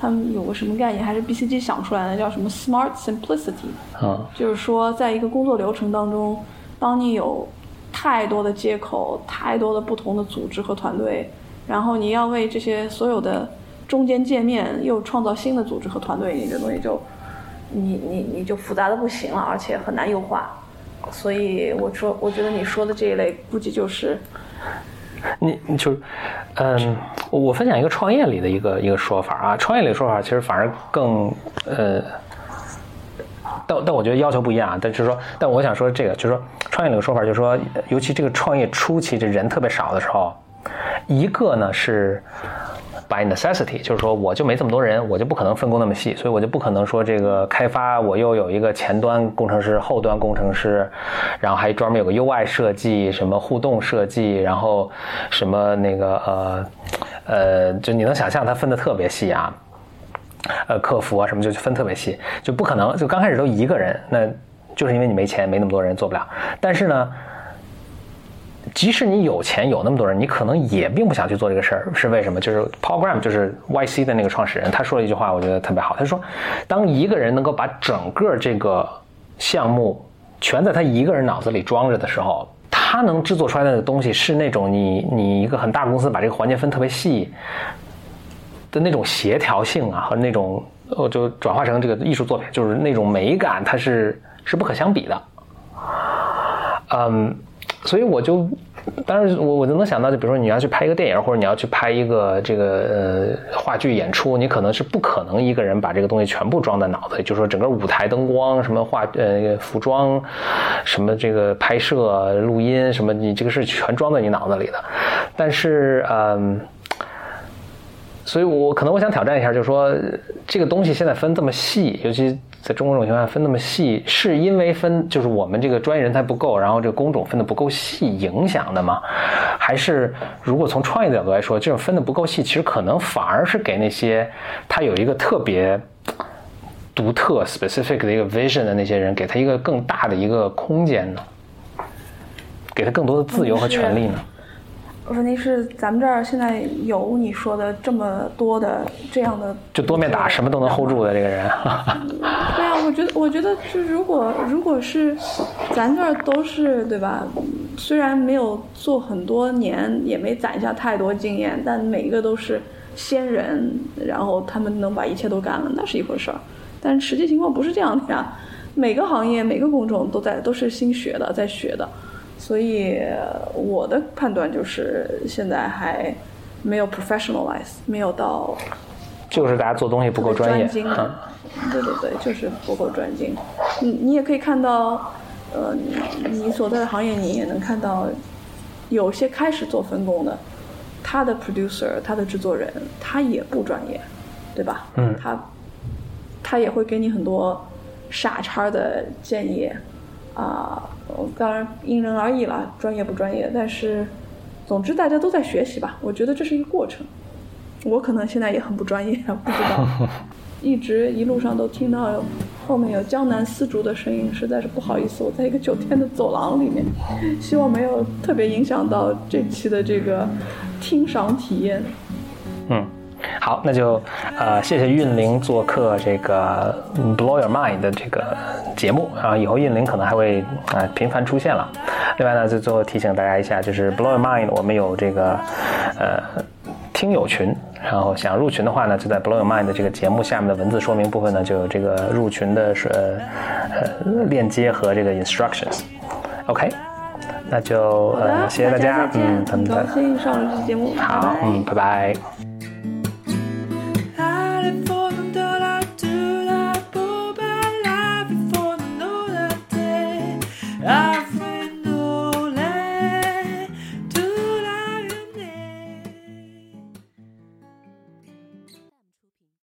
他们有个什么概念？还是 BCG 想出来的，叫什么 Smart Simplicity？啊，就是说，在一个工作流程当中，当你有太多的接口、太多的不同的组织和团队，然后你要为这些所有的中间界面又创造新的组织和团队，你这东西就你你你就复杂的不行了，而且很难优化。所以我说，我觉得你说的这一类，估计就是。你你就，嗯，我分享一个创业里的一个一个说法啊，创业里的说法其实反而更呃，但但我觉得要求不一样啊，但就是说，但我想说这个就是说，创业里的说法就是说，尤其这个创业初期这人特别少的时候，一个呢是。By necessity，就是说我就没这么多人，我就不可能分工那么细，所以我就不可能说这个开发我又有一个前端工程师、后端工程师，然后还专门有个 UI 设计、什么互动设计，然后什么那个呃呃，就你能想象它分的特别细啊，呃，客服啊什么就分特别细，就不可能就刚开始都一个人，那就是因为你没钱，没那么多人做不了。但是呢。即使你有钱有那么多人，你可能也并不想去做这个事儿，是为什么？就是 Paul Graham，就是 YC 的那个创始人，他说了一句话，我觉得特别好。他说，当一个人能够把整个这个项目全在他一个人脑子里装着的时候，他能制作出来的东西是那种你你一个很大公司把这个环节分特别细的那种协调性啊，和那种呃就转化成这个艺术作品，就是那种美感，它是是不可相比的。嗯，所以我就，当然我我就能想到，就比如说你要去拍一个电影，或者你要去拍一个这个呃话剧演出，你可能是不可能一个人把这个东西全部装在脑子里，就是说整个舞台灯光、什么化呃服装、什么这个拍摄、录音什么，你这个是全装在你脑子里的。但是嗯，所以我可能我想挑战一下，就是说这个东西现在分这么细，尤其。在中国这种情况下分那么细，是因为分就是我们这个专业人才不够，然后这个工种分的不够细影响的吗？还是如果从创业的角度来说，这种分的不够细，其实可能反而是给那些他有一个特别独特 specific 的一个 vision 的那些人，给他一个更大的一个空间呢？给他更多的自由和权利呢？问题是，咱们这儿现在有你说的这么多的这样的，就多面打，什么都能 hold 住的这个人。对啊，我觉得，我觉得，就如果如果是咱这儿都是对吧？虽然没有做很多年，也没攒下太多经验，但每一个都是先人，然后他们能把一切都干了，那是一回事儿。但实际情况不是这样的呀，每个行业、每个工种都在都是新学的，在学的。所以我的判断就是，现在还没有 professionalize，没有到，就是大家做东西不够专业。对对对，就是不够专精。你你也可以看到，呃，你所在的行业，你也能看到，有些开始做分工的，他的 producer，他的制作人，他也不专业，对吧？嗯。他他也会给你很多傻叉的建议。啊，当然因人而异了，专业不专业，但是，总之大家都在学习吧。我觉得这是一个过程。我可能现在也很不专业，不知道，一直一路上都听到后面有江南丝竹的声音，实在是不好意思。我在一个酒店的走廊里面，希望没有特别影响到这期的这个听赏体验。嗯。好，那就呃，谢谢韵玲做客这个 Blow Your Mind 的这个节目啊，以后韵玲可能还会啊频繁出现了。另外呢，就最后提醒大家一下，就是 Blow Your Mind 我们有这个呃听友群，然后想入群的话呢，就在 Blow Your Mind 的这个节目下面的文字说明部分呢，就有这个入群的是呃链接和这个 instructions。OK，那就呃谢谢大家，嗯，很高兴上了这期节目，好，嗯，拜拜。